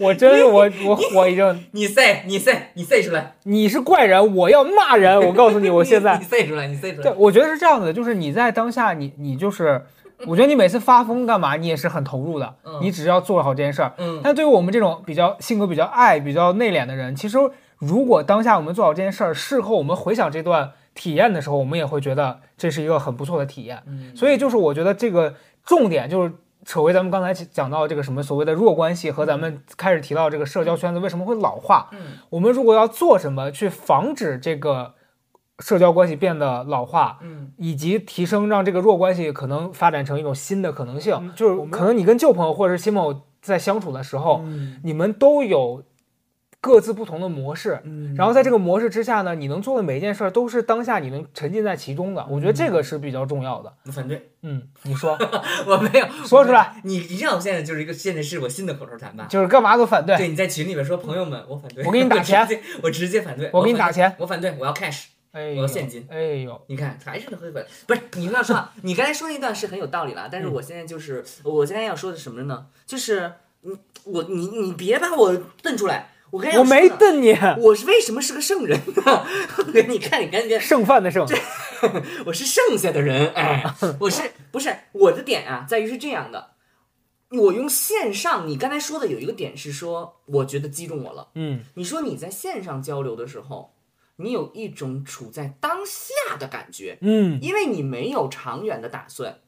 Speaker 1: 我真我我火一阵。
Speaker 2: 你 say 你 say 你 say 出来，
Speaker 1: 你是怪人，我要骂人。我告诉你，我现在 [laughs]
Speaker 2: 你赛出来，你赛出来。
Speaker 1: 我觉得是这样子，就是你在当下，你你就是。我觉得你每次发疯干嘛，你也是很投入的。你只要做好这件事
Speaker 2: 儿。
Speaker 1: 嗯。但对于我们这种比较性格比较爱、比较内敛的人，其实如果当下我们做好这件事儿，事后我们回想这段体验的时候，我们也会觉得这是一个很不错的体验。嗯。所以就是我觉得这个重点就是扯回咱们刚才讲到这个什么所谓的弱关系和咱们开始提到这个社交圈子为什么会老化。嗯。我们如果要做什么去防止这个？社交关系变得老化，
Speaker 2: 嗯，
Speaker 1: 以及提升让这个弱关系可能发展成一种新的可能性，就是可能你跟旧朋友或者是新朋友在相处的时候，你们都有各自不同的模式，
Speaker 2: 嗯，
Speaker 1: 然后在这个模式之下呢，你能做的每一件事儿都是当下你能沉浸在其中的，我觉得这个是比较重要的。
Speaker 2: 我反对，嗯，
Speaker 1: 你说，
Speaker 2: [laughs] 我没有
Speaker 1: 说出来，
Speaker 2: 你你这我现在就是一个现在是我新的口头禅吧，
Speaker 1: 就是干嘛都反对，
Speaker 2: 对，你在群里面说朋友们，
Speaker 1: 我
Speaker 2: 反对，我
Speaker 1: 给你打钱，
Speaker 2: [laughs] 我直接反对，我
Speaker 1: 给你打钱，
Speaker 2: 我反对，我要 cash。有现金，哎
Speaker 1: 呦，
Speaker 2: 你看还是能亏本，不是？你不要说 [laughs] 你刚才说那段是很有道理了，但是我现在就是，我现在要说的什么呢？就是你我你你别把我瞪出来，
Speaker 1: 我
Speaker 2: 跟……我
Speaker 1: 没瞪你，
Speaker 2: 我是为什么是个圣人呢？[laughs] 你看，你赶紧点
Speaker 1: 剩饭的剩，
Speaker 2: 我是剩下的人，哎，我是不是我的点啊？在于是这样的，我用线上，你刚才说的有一个点是说，我觉得击中我了，嗯，你说你在线上交流的时候。你有一种处在当下的感觉，嗯，因为你没有长远的打算，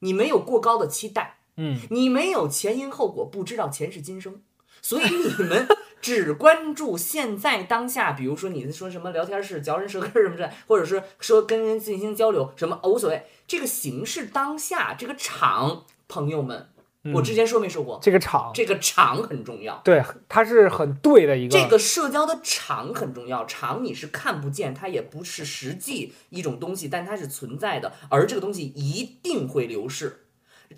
Speaker 2: 你没有过高的期待，嗯，你没有前因后果，不知道前世今生，所以你们 [laughs] 只关注现在当下。比如说你说什么聊天室、嚼人舌根什么的，或者是说跟人进行交流什么无所谓，这个形式当下这个场，朋友们。我之前说没说过
Speaker 1: 这个场，
Speaker 2: 这个场很重要。
Speaker 1: 对，它是很对的一
Speaker 2: 个。这个社交的场很重要，场你是看不见，它也不是实际一种东西，但它是存在的。而这个东西一定会流逝。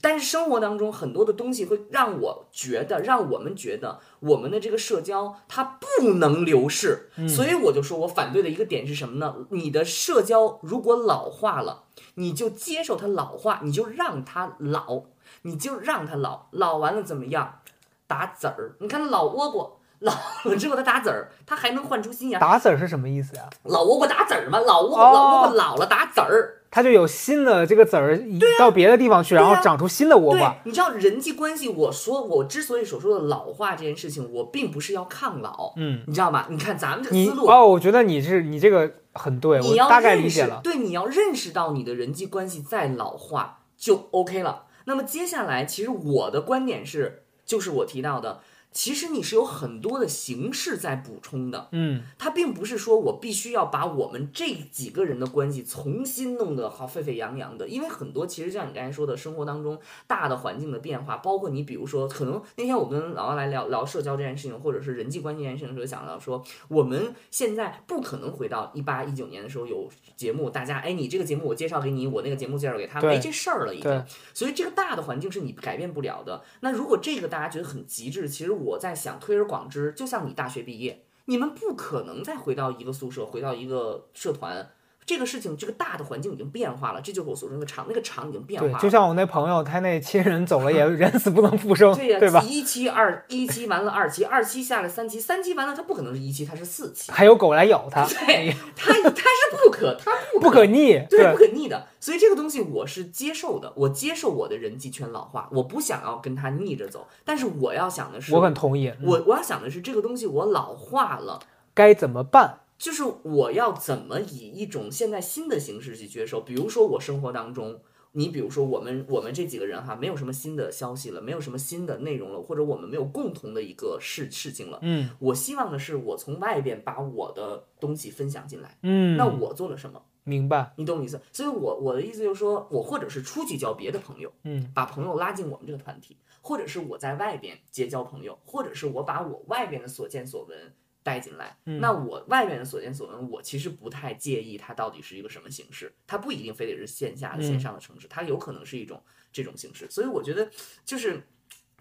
Speaker 2: 但是生活当中很多的东西会让我觉得，让我们觉得我们的这个社交它不能流逝。所以我就说，我反对的一个点是什么呢？你的社交如果老化了，你就接受它老化，你就让它老。你就让它老老完了怎么样？打籽儿，你看老倭瓜老了之后它打籽儿，它还能换出新芽。
Speaker 1: 打籽儿是什么意思呀？
Speaker 2: 老倭瓜打籽儿嘛，老倭老倭瓜老了打籽儿，
Speaker 1: 它就有新的这个籽儿移到别的地方去，然后长出新的倭瓜。
Speaker 2: 你知道人际关系？我说我之所以所说的老化这件事情，我并不是要抗老，
Speaker 1: 嗯，
Speaker 2: 你知道吗？你看咱们这思路
Speaker 1: 哦，我觉得你是你这个很对，我大概理解了。
Speaker 2: 对，你要认识到你的人际关系再老化就 OK 了。那么接下来，其实我的观点是，就是我提到的。其实你是有很多的形式在补充的，嗯，它并不是说我必须要把我们这几个人的关系重新弄得好沸沸扬扬的，因为很多其实像你刚才说的，生活当中大的环境的变化，包括你比如说，可能那天我跟老王来聊聊社交这件事情，或者是人际关系这件事情的时候，想到说我们现在不可能回到一八一九年的时候有节目，大家哎，你这个节目我介绍给你，我那个节目介绍给他，没这事儿了已经，所以这个大的环境是你改变不了的。那如果这个大家觉得很极致，其实。我在想，推而广之，就像你大学毕业，你们不可能再回到一个宿舍，回到一个社团。这个事情，这个大的环境已经变化了，这就是我所说的“场”，那个场已经变化了。
Speaker 1: 就像我那朋友，他那亲人走了，也 [laughs] 人死不能复生，对吧？一
Speaker 2: 期二，一期完了，二期，二期下来，三期，三期完了，他不可能是一期，他是四期，
Speaker 1: 还有狗来咬他。
Speaker 2: [laughs] 对，他他是不可，他
Speaker 1: 不不
Speaker 2: 可逆，
Speaker 1: 对，
Speaker 2: 不
Speaker 1: 可逆
Speaker 2: 的。所以这个东西我是接受的，我接受我的人际圈老化，我不想要跟他逆着走。但是我要想的是，我
Speaker 1: 很同意，
Speaker 2: 我
Speaker 1: 我
Speaker 2: 要想的是，这个东西我老化了
Speaker 1: 该怎么办？
Speaker 2: 就是我要怎么以一种现在新的形式去接收？比如说我生活当中，你比如说我们我们这几个人哈，没有什么新的消息了，没有什么新的内容了，或者我们没有共同的一个事事情了。嗯，我希望的是我从外边把我的东西分享进来。嗯，
Speaker 1: 那
Speaker 2: 我做了什么？
Speaker 1: 明白？
Speaker 2: 你懂我意思？所以，我我的意思就是说，我或者是出去交别的朋友，嗯，把朋友拉进我们这个团体，或者是我在外边结交朋友，或者是我把我外边的所见所闻。带进来，那我外面的所见所闻，我其实不太介意它到底是一个什么形式，它不一定非得是线下的、线上的城市，它有可能是一种这种形式。所以我觉得，就是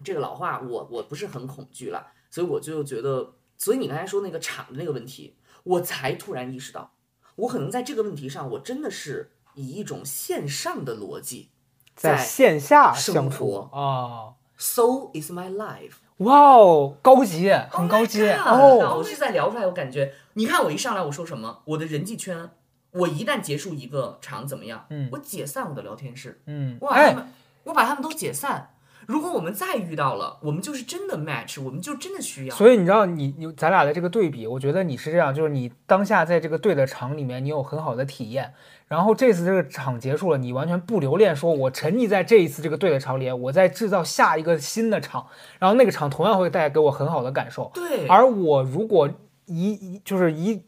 Speaker 2: 这个老话，我我不是很恐惧了。所以我就觉得，所以你刚才说那个场的那个问题，我才突然意识到，我可能在这个问题上，我真的是以一种线上的逻辑，在
Speaker 1: 线下
Speaker 2: 生活
Speaker 1: 啊。
Speaker 2: So is my life.
Speaker 1: 哇
Speaker 2: 哦，
Speaker 1: 高级，很高级哦！
Speaker 2: 我是在聊出来，我感觉，你看我一上来我说什么，我的人际圈，我一旦结束一个场怎么样？
Speaker 1: 嗯，
Speaker 2: 我解散我的聊天室，
Speaker 1: 嗯，
Speaker 2: 我把
Speaker 1: 他们，
Speaker 2: 我把他们都解散。如果我们再遇到了，我们就是真的 match，我们就真的需要。
Speaker 1: 所以你知道，你你咱俩的这个对比，我觉得你是这样，就是你当下在这个对的场里面，你有很好的体验。然后这次这个场结束了，你完全不留恋，说我沉溺在这一次这个对的场里，我在制造下一个新的场，然后那个场同样会带给我很好的感受。
Speaker 2: 对，
Speaker 1: 而我如果一就是一。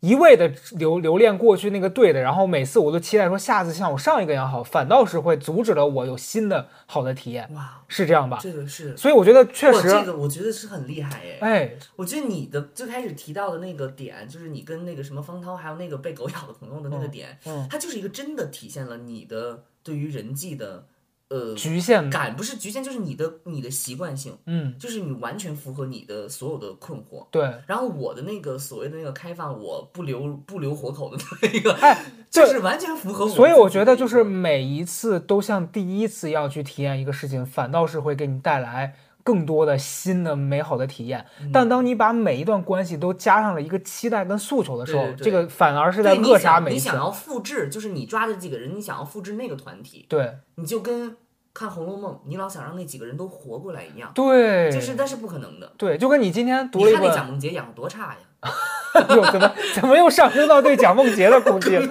Speaker 1: 一味的留留恋过去那个对的，然后每次我都期待说下次像我上一个一样好，反倒是会阻止了我有新的好的体验。
Speaker 2: 哇，
Speaker 1: 是这样吧？
Speaker 2: 这个是，
Speaker 1: 所以我觉得确实，
Speaker 2: 这个我觉得是很厉害诶。
Speaker 1: 哎，
Speaker 2: 我觉得你的最开始提到的那个点，就是你跟那个什么方涛，还有那个被狗咬的朋友的那个点，嗯，它就是一个真的体现了你的对于人际的。呃，
Speaker 1: 局限
Speaker 2: 感不是局限，就是你的你的习惯性，
Speaker 1: 嗯，
Speaker 2: 就是你完全符合你的所有的困惑，
Speaker 1: 对。
Speaker 2: 然后我的那个所谓的那个开放，我不留不留活口的
Speaker 1: 那
Speaker 2: 个，哎，[laughs] 就是完全符合。
Speaker 1: 所以我觉得就是每一次都像第一次要去体验一个事情，反倒是会给你带来。更多的新的美好的体验，但当你把每一段关系都加上了一个期待跟诉求的时候，这个反而是在扼杀美。你
Speaker 2: 想要复制，就是你抓的几个人，你想要复制那个团体，
Speaker 1: 对，
Speaker 2: 你就跟看《红楼梦》，你老想让那几个人都活过来一样，对，就是，那是不可能的，
Speaker 1: 对，就跟你今天读了一
Speaker 2: 个蒋梦婕演的多差呀，
Speaker 1: [laughs] 又怎么怎么又上升到对蒋梦婕的攻击了？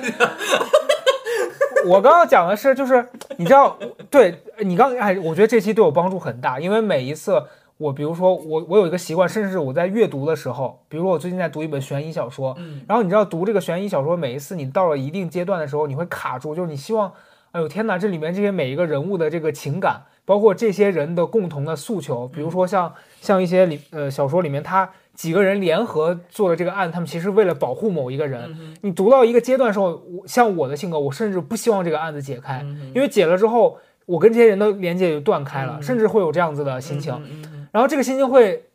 Speaker 1: 我刚刚讲的是，就是你知道，对。你刚哎，我觉得这期对我帮助很大，因为每一次我，比如说我，我有一个习惯，甚至我在阅读的时候，比如说我最近在读一本悬疑小说，然后你知道读这个悬疑小说，每一次你到了一定阶段的时候，你会卡住，就是你希望，哎呦天哪，这里面这些每一个人物的这个情感，包括这些人的共同的诉求，比如说像像一些里呃小说里面，他几个人联合做的这个案，他们其实为了保护某一个人，你读到一个阶段时候，我像我的性格，我甚至不希望这个案子解开，因为解了之后。我跟这些人的连接就断开了，甚至会有这样子的心情。然后这个心情会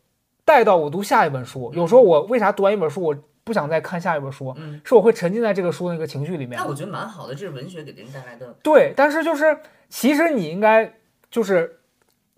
Speaker 1: 带到我读下一本
Speaker 2: 书。
Speaker 1: 有时候我为啥读完一本书，我不想再看下一本书，是我会沉浸在这个书的个情绪里面。但
Speaker 2: 我觉得蛮好的，这是文学给人带来的。对，
Speaker 1: 但是就是其实你应该就是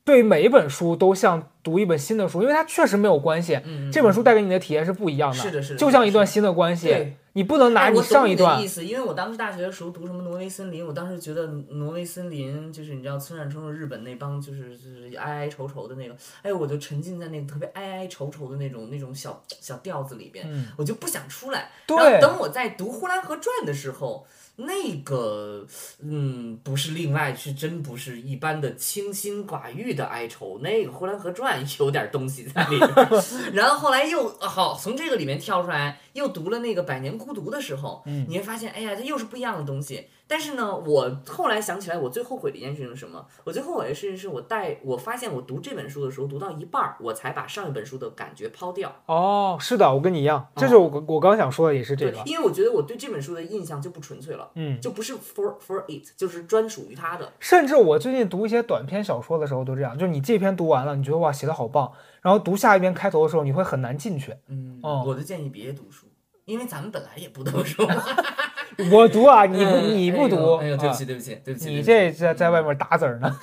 Speaker 1: 对每一本书都像读一本新的书，因为它确实没有关系。这本书带给你的体验是不一样的，
Speaker 2: 是
Speaker 1: 的，
Speaker 2: 是的，
Speaker 1: 就像一段新的关系。你不能拿
Speaker 2: 你
Speaker 1: 上一段
Speaker 2: 意思，因为我当时大学的时候读什么《挪威森林》，我当时觉得《挪威森林》就是你知道村上春树日本那帮就是就是哀哀愁愁的那个，哎，我就沉浸在那个特别哀哀愁愁的那种那种小小调子里边，我就不想出来。然后等我在读《呼兰河传》的时候，那个嗯，不是另外是真不是一般的清心寡欲的哀愁，那个《呼兰河传》有点东西在里边。[laughs] 然后后来又好从这个里面跳出来。又读了那个《百年孤独》的时候，嗯，你会发现，哎呀，它又是不一样的东西。但是呢，我后来想起来，我最后悔的一件事情是什么？我最后悔的事情是我带我发现，我读这本书的时候，读到一半儿，我才把上一本书的感觉抛掉。
Speaker 1: 哦，是的，我跟你一样，这是我我刚想说的也是这个。
Speaker 2: 因为我觉得我对这本书的印象就不纯粹了，嗯，就不是 for for it，就是专属于它的。
Speaker 1: 甚至我最近读一些短篇小说的时候都这样，就是你这篇读完了，你觉得哇，写的好棒，然后读下一篇开头的时候，你会很难进去。嗯，
Speaker 2: 我
Speaker 1: 的
Speaker 2: 建议别读书。因为咱们本来也不读书，
Speaker 1: 我读啊，你不、你不
Speaker 2: 读。哎呦，对不起对不起对不起，
Speaker 1: 你这在在外面打字儿呢。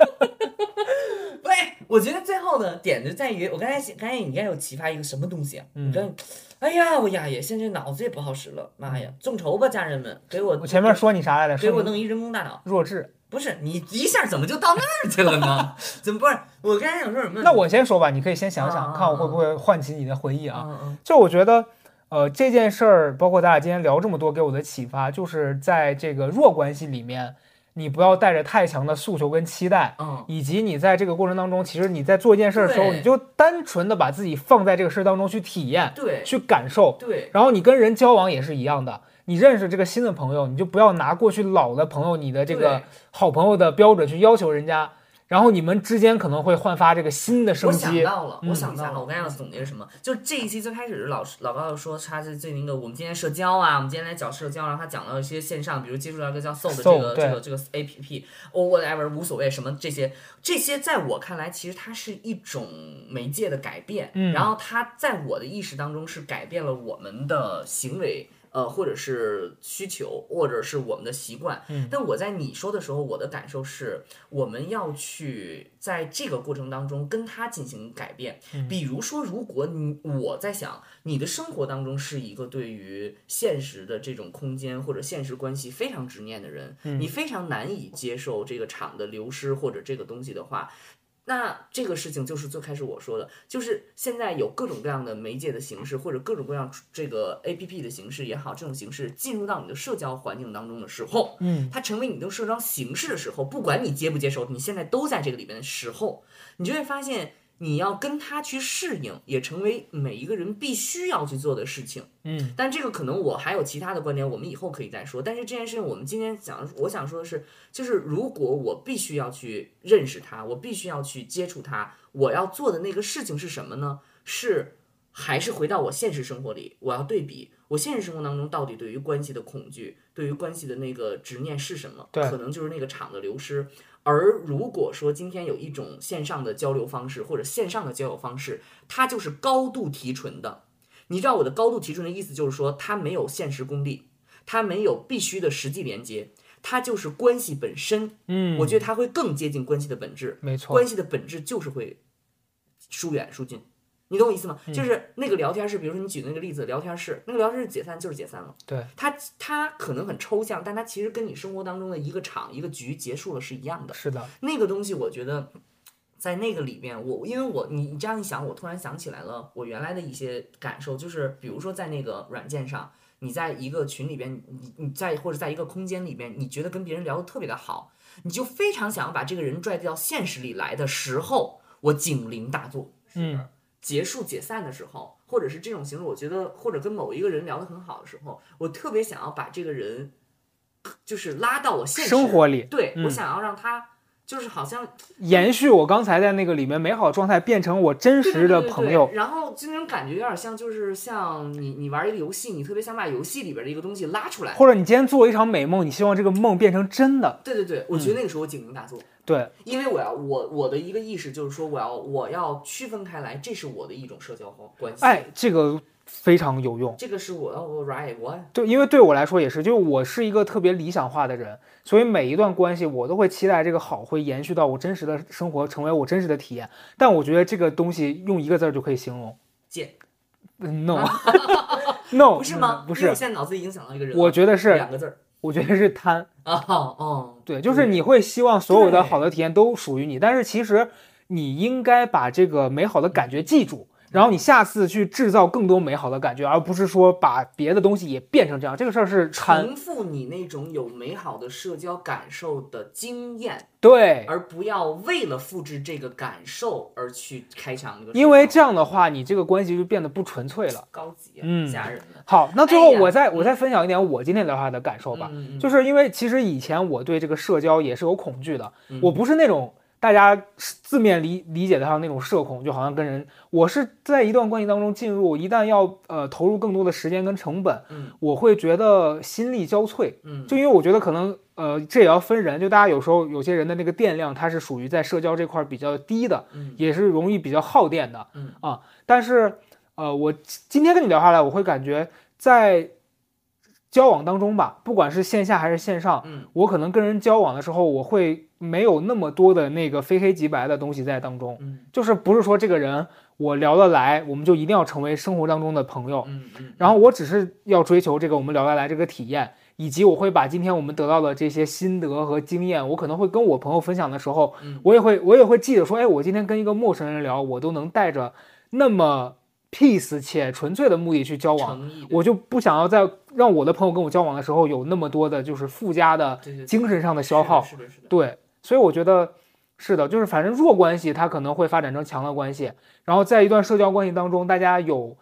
Speaker 2: [laughs] 对，我觉得最后的点就在于，我刚才刚才你该有启发一个什么东西啊？嗯。看，哎呀，我呀也现在脑子也不好使了，妈呀，众筹吧，家人们，给我。
Speaker 1: 我前面说你啥来着？
Speaker 2: 给我弄一人工大脑。
Speaker 1: 弱智。
Speaker 2: 不是你一下怎么就到那儿去了呢？[laughs] 怎么不是？我刚才想说什么？
Speaker 1: 那我先说吧，你可以先想想看，我会不会唤起你的回忆啊？就我觉得。呃，这件事儿，包括咱俩今天聊这么多，给我的启发就是，在这个弱关系里面，你不要带着太强的诉求跟期待，
Speaker 2: 嗯，
Speaker 1: 以及你在这个过程当中，其实你在做一件事的时候，你就单纯的把自己放在这个事儿当中去体验，
Speaker 2: 对，
Speaker 1: 去感受，
Speaker 2: 对，
Speaker 1: 然后你跟人交往也是一样的，你认识这个新的朋友，你就不要拿过去老的朋友你的这个好朋友的标准去要求人家。然后你们之间可能会焕发这个新的生机。我
Speaker 2: 想到了，我想到
Speaker 1: 了，
Speaker 2: 我
Speaker 1: 刚
Speaker 2: 要总结什么？就这一期最开始是老师老高说他是最那个，我们今天社交啊，我们今天来讲社交，然后他讲到一些线上，比如接触到一个叫 Soul 的这个
Speaker 1: 这
Speaker 2: 个这个 APP，或 whatever 无所谓什么这些，这些在我看来其实它是一种媒介的改变，然后它在我的意识当中是改变了我们的行为。呃，或者是需求，或者是我们的习惯，
Speaker 1: 嗯，
Speaker 2: 但我在你说的时候，我的感受是，我们要去在这个过程当中跟他进行改变。比如说，如果你我在想，你的生活当中是一个对于现实的这种空间或者现实关系非常执念的人，你非常难以接受这个场的流失或者这个东西的话。那这个事情就是最开始我说的，就是现在有各种各样的媒介的形式，或者各种各样这个 A P P 的形式也好，这种形式进入到你的社交环境当中的时候，嗯，它成为你的社交形式的时候，不管你接不接受，你现在都在这个里面的时候，你就会发现。你要跟他去适应，也成为每一个人必须要去做的事情。
Speaker 1: 嗯，
Speaker 2: 但这个可能我还有其他的观点，我们以后可以再说。但是这件事情，我们今天想，我想说的是，就是如果我必须要去认识他，我必须要去接触他，我要做的那个事情是什么呢？是还是回到我现实生活里，我要对比我现实生活当中到底对于关系的恐惧，对于关系的那个执念是什么？
Speaker 1: 对，
Speaker 2: 可能就是那个场的流失。而如果说今天有一种线上的交流方式或者线上的交友方式，它就是高度提纯的。你知道我的高度提纯的意思就是说，它没有现实功利，它没有必须的实际连接，它就是关系本身。嗯，我觉得它会更接近关系的本质。
Speaker 1: 没错，
Speaker 2: 关系的本质就是会疏远疏近。你懂我意思吗？就是那个聊天室，比如说你举那个例子，聊天室那个聊天室解散就是解散了。
Speaker 1: 对，
Speaker 2: 它它可能很抽象，但它其实跟你生活当中的一个场、一个局结束了是一样的。
Speaker 1: 是的，
Speaker 2: 那个东西我觉得在那个里面，我因为我你你这样一想，我突然想起来了，我原来的一些感受就是，比如说在那个软件上，你在一个群里边，你你在或者在一个空间里边，你觉得跟别人聊的特别的好，你就非常想要把这个人拽到现实里来的时候，我警铃大作。嗯。结束解散的时候，或者是这种形式，我觉得，或者跟某一个人聊得很好的时候，我特别想要把这个人，就是拉到我现实
Speaker 1: 生活里，
Speaker 2: 对我想要让他。就是好像
Speaker 1: 延续我刚才在那个里面美好状态，变成我真实的朋友，
Speaker 2: 然后就那种感觉有点像，就是像你你玩一个游戏，你特别想把游戏里边的一个东西拉出来，
Speaker 1: 或者你今天做了一场美梦，你希望这个梦变成真的。
Speaker 2: 对对对，我觉得那个时候我警铃大作。
Speaker 1: 对，
Speaker 2: 因为我要我我的一个意识就是说，我要我要区分开来，这是我的一种社交方关系。
Speaker 1: 哎，这个。非常有用，
Speaker 2: 这个是我 right one。
Speaker 1: 对，因为对我来说也是，就是我是一个特别理想化的人，所以每一段关系我都会期待这个好会延续到我真实的生活，成为我真实的体验。但我觉得这个东西用一个字儿就可以形容，贱。
Speaker 2: No，No，
Speaker 1: [laughs] 不是吗？不是，
Speaker 2: 现在脑子影响到一个人。
Speaker 1: 我觉得是
Speaker 2: 两个字儿，
Speaker 1: 我觉得是贪。
Speaker 2: 啊，哦，
Speaker 1: 对，就是你会希望所有的好的体验都属于你，但是其实你应该把这个美好的感觉记住。然后你下次去制造更多美好的感觉，而不是说把别的东西也变成这样。这个事儿是
Speaker 2: 重复你那种有美好的社交感受的经验，
Speaker 1: 对，
Speaker 2: 而不要为了复制这个感受而去开枪。
Speaker 1: 因为这样的话，你这个关系就变得不纯粹了，
Speaker 2: 高级，
Speaker 1: 嗯，
Speaker 2: 家人
Speaker 1: 们。好，那最后我再我再分享一点我今天的话的感受吧，就是因为其实以前我对这个社交也是有恐惧的，我不是那种。大家字面理理解的上那种社恐，就好像跟人，我是在一段关系当中进入，一旦要呃投入更多的时间跟成本，我会觉得心力交瘁。
Speaker 2: 嗯，
Speaker 1: 就因为我觉得可能呃这也要分人，就大家有时候有些人的那个电量，它是属于在社交这块比较低的，也是容易比较耗电的。
Speaker 2: 嗯
Speaker 1: 啊，但是呃我今天跟你聊下来，我会感觉在。交往当中吧，不管是线下还是线上，嗯，我可能跟人交往的时候，我会没有那么多的那个非黑即白的东西在当中，嗯，就是不是说这个人我聊得来，我们就一定要成为生活当中的朋友，
Speaker 2: 嗯嗯，
Speaker 1: 然后我只是要追求这个我们聊得来这个体验，以及我会把今天我们得到的这些心得和经验，我可能会跟我朋友分享的时候，
Speaker 2: 嗯，
Speaker 1: 我也会我也会记得说，哎，我今天跟一个陌生人聊，我都能带着那么。peace 且纯粹的目的去交往，我就不想要在让我的朋友跟我交往的时候有那么多的就是附加的精神上
Speaker 2: 的
Speaker 1: 消耗。
Speaker 2: 对，
Speaker 1: 所以我觉得是的，就是反正弱关系它可能会发展成强的关系，然后在一段社交关系当中，大家有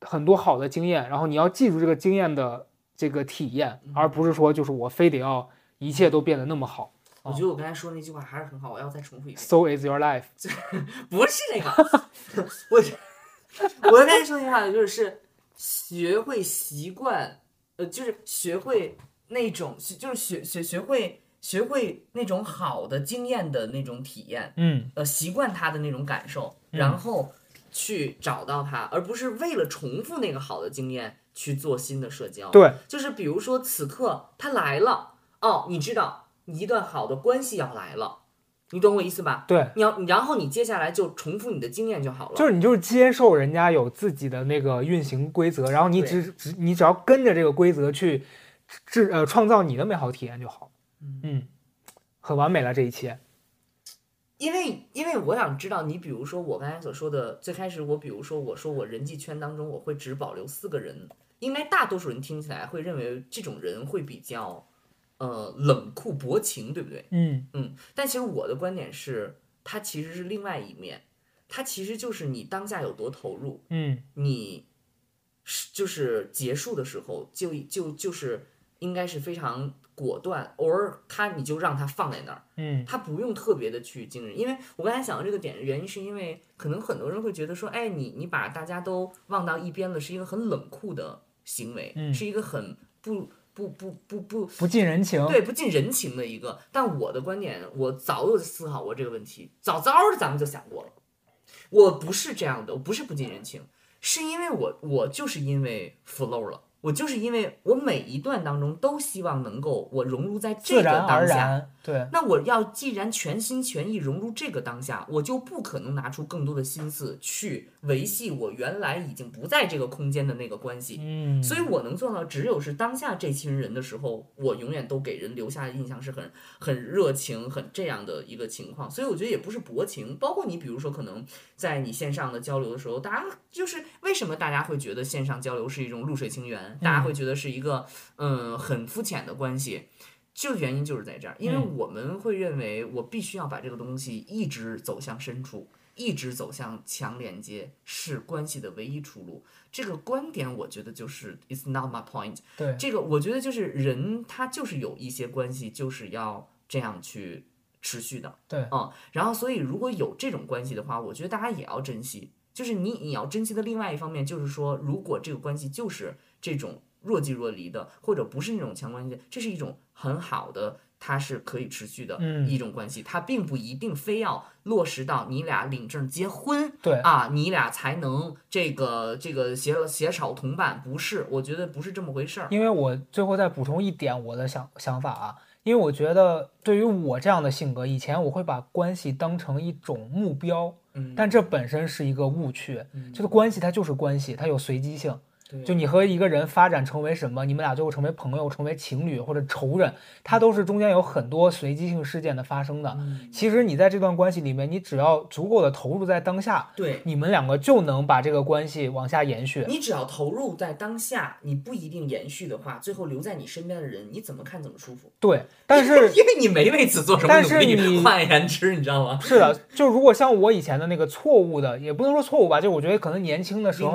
Speaker 1: 很多好的经验，然后你要记住这个经验的这个体验，而不是说就是我非得要一切都变得那么好。
Speaker 2: 我觉得我刚才说那句话还是很好，我要再重复一遍。So is your life？[laughs] 不是
Speaker 1: 那个，[laughs]
Speaker 2: 我。我跟你说句话，就是学会习惯，呃，就是学会那种，就是学学学会学会那种好的经验的那种体验，嗯，呃，习惯他的那种感受，然后去找到他，而不是为了重复那个好的经验去做新的社交。
Speaker 1: 对，
Speaker 2: 就是比如说此刻他来了，哦，你知道一段好的关系要来了。你懂我意思吧，
Speaker 1: 对，
Speaker 2: 你要，然后你接下来就重复你的经验就好了。
Speaker 1: 就是你就是接受人家有自己的那个运行规则，然后你只
Speaker 2: 只
Speaker 1: 你只要跟着这个规则去制呃创造你的美好体验就好。嗯，很完美了这一切。
Speaker 2: 因为因为我想知道你，比如说我刚才所说的，最开始我比如说我说我人际圈当中我会只保留四个人，应该大多数人听起来会认为这种人会比较。呃，冷酷薄情，对不对？嗯
Speaker 1: 嗯。
Speaker 2: 但其实我的观点是，它其实是另外一面，它其实就是你当下有多投
Speaker 1: 入。
Speaker 2: 嗯，你是就是结束的时候就就就是应该是非常果断，偶尔他你就让它放在那儿。嗯，他不用特别的去惊人，因为我刚才讲的这个点，原因是因为可能很多人会觉得说，哎，你你把大家都忘到一边了，是一个很冷酷的行为，是一个很不。不不不不
Speaker 1: 不近人情，
Speaker 2: 对不近人情的一个。但我的观点，我早有思考过这个问题，早早的咱们就想过了。我不是这样的，我不是不近人情，是因为我我就是因为 flow 了，我就是因为我每一段当中都希望能够我融入在这个当下。
Speaker 1: 对，
Speaker 2: 那我要既然全心全意融入这个当下，我就不可能拿出更多的心思去维系我原来已经不在这个空间的那个关系。
Speaker 1: 嗯，
Speaker 2: 所以我能做到，只有是当下这群人的时候，我永远都给人留下的印象是很很热情、很这样的一个情况。所以我觉得也不是薄情。包括你，比如说可能在你线上的交流的时候，大家就是为什么大家会觉得线上交流是一种露水情缘？大家会觉得是一个嗯很肤浅的关系。就原因就是在这儿，因为我们会认为我必须要把这个东西一直走向深处，一直走向强连接是关系的唯一出路。这个观点我觉得就是 it's not my point。对，这个我觉得就是人他就是有一些关系就是要这样去持续的。
Speaker 1: 对，
Speaker 2: 嗯，然后所以如果有这种关系的话，我觉得大家也要珍惜。就是你你要珍惜的另外一方面就是说，如果这个关系就是这种。若即若离的，或者不是那种强关系，这是一种很好的，它是可以持续的一种关系，它并不一定非要落实到你俩领证结婚，
Speaker 1: 对
Speaker 2: 啊，你俩才能这个这个携携手同伴，不是，我觉得不是这么回事儿。
Speaker 1: 因为我最后再补充一点我的想想法啊，因为我觉得对于我这样的性格，以前我会把关系当成一种目标，但这本身是一个误区，就是关系它就是关系，它有随机性。就你和一个人发展成为什么，你们俩最后成为朋友、成为情侣或者仇人，它都是中间有很多随机性事件的发生的。其实你在这段关系里面，你只要足够的投入在当下，
Speaker 2: 对
Speaker 1: 你们两个就能把这个关系往下延续。
Speaker 2: 你只要投入在当下，你不一定延续的话，最后留在你身边的人，你怎么看怎么舒服。
Speaker 1: 对，但是
Speaker 2: [laughs] 因为你没为此做什
Speaker 1: 么努力。
Speaker 2: 换言之，你知道吗？
Speaker 1: [laughs] 是的，就如果像我以前的那个错误的，也不能说错误吧，就我觉得可能年轻的时候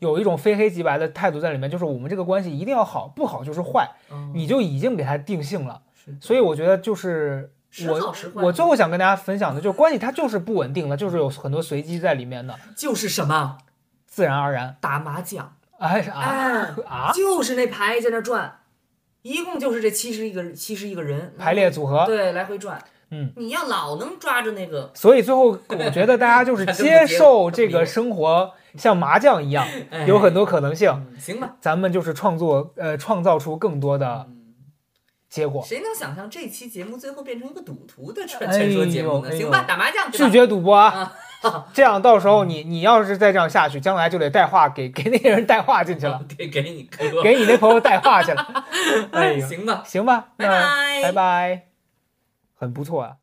Speaker 1: 有一种非黑即。黑白的态度在里面，就是我们这个关系一定要好，不好就是坏，你就已经给他定性了。所以我觉得，就是我我最后想跟大家分享的就是，关系它就是不稳定的，就是有很多随机在里面的。
Speaker 2: 就是什么？
Speaker 1: 自然而然
Speaker 2: 打麻将？
Speaker 1: 哎哎啊！
Speaker 2: 就是那牌在那转，一共就是这七十一个七十一个人
Speaker 1: 排列组合，
Speaker 2: 对，来回转。
Speaker 1: 嗯，
Speaker 2: 你要老能抓着那个，[laughs]
Speaker 1: 所以最后我觉得大家就是 [laughs] 接受这个生活像麻将一样，[laughs] 有很多可能性。
Speaker 2: 行吧，
Speaker 1: 咱们就是创作，呃，创造出更多的结果。
Speaker 2: 谁能想象这期节目最后变成一个赌徒的传说节目呢？行吧，打麻将
Speaker 1: 去拒绝赌博
Speaker 2: 啊！
Speaker 1: 这样到时候你，你要是再这样下去，将来就得带话给给那人带话进去了，
Speaker 2: 给给
Speaker 1: 你给你那朋友带话去了。
Speaker 2: 哎，行吧
Speaker 1: 行吧，
Speaker 2: 拜拜
Speaker 1: 拜拜。很不错啊。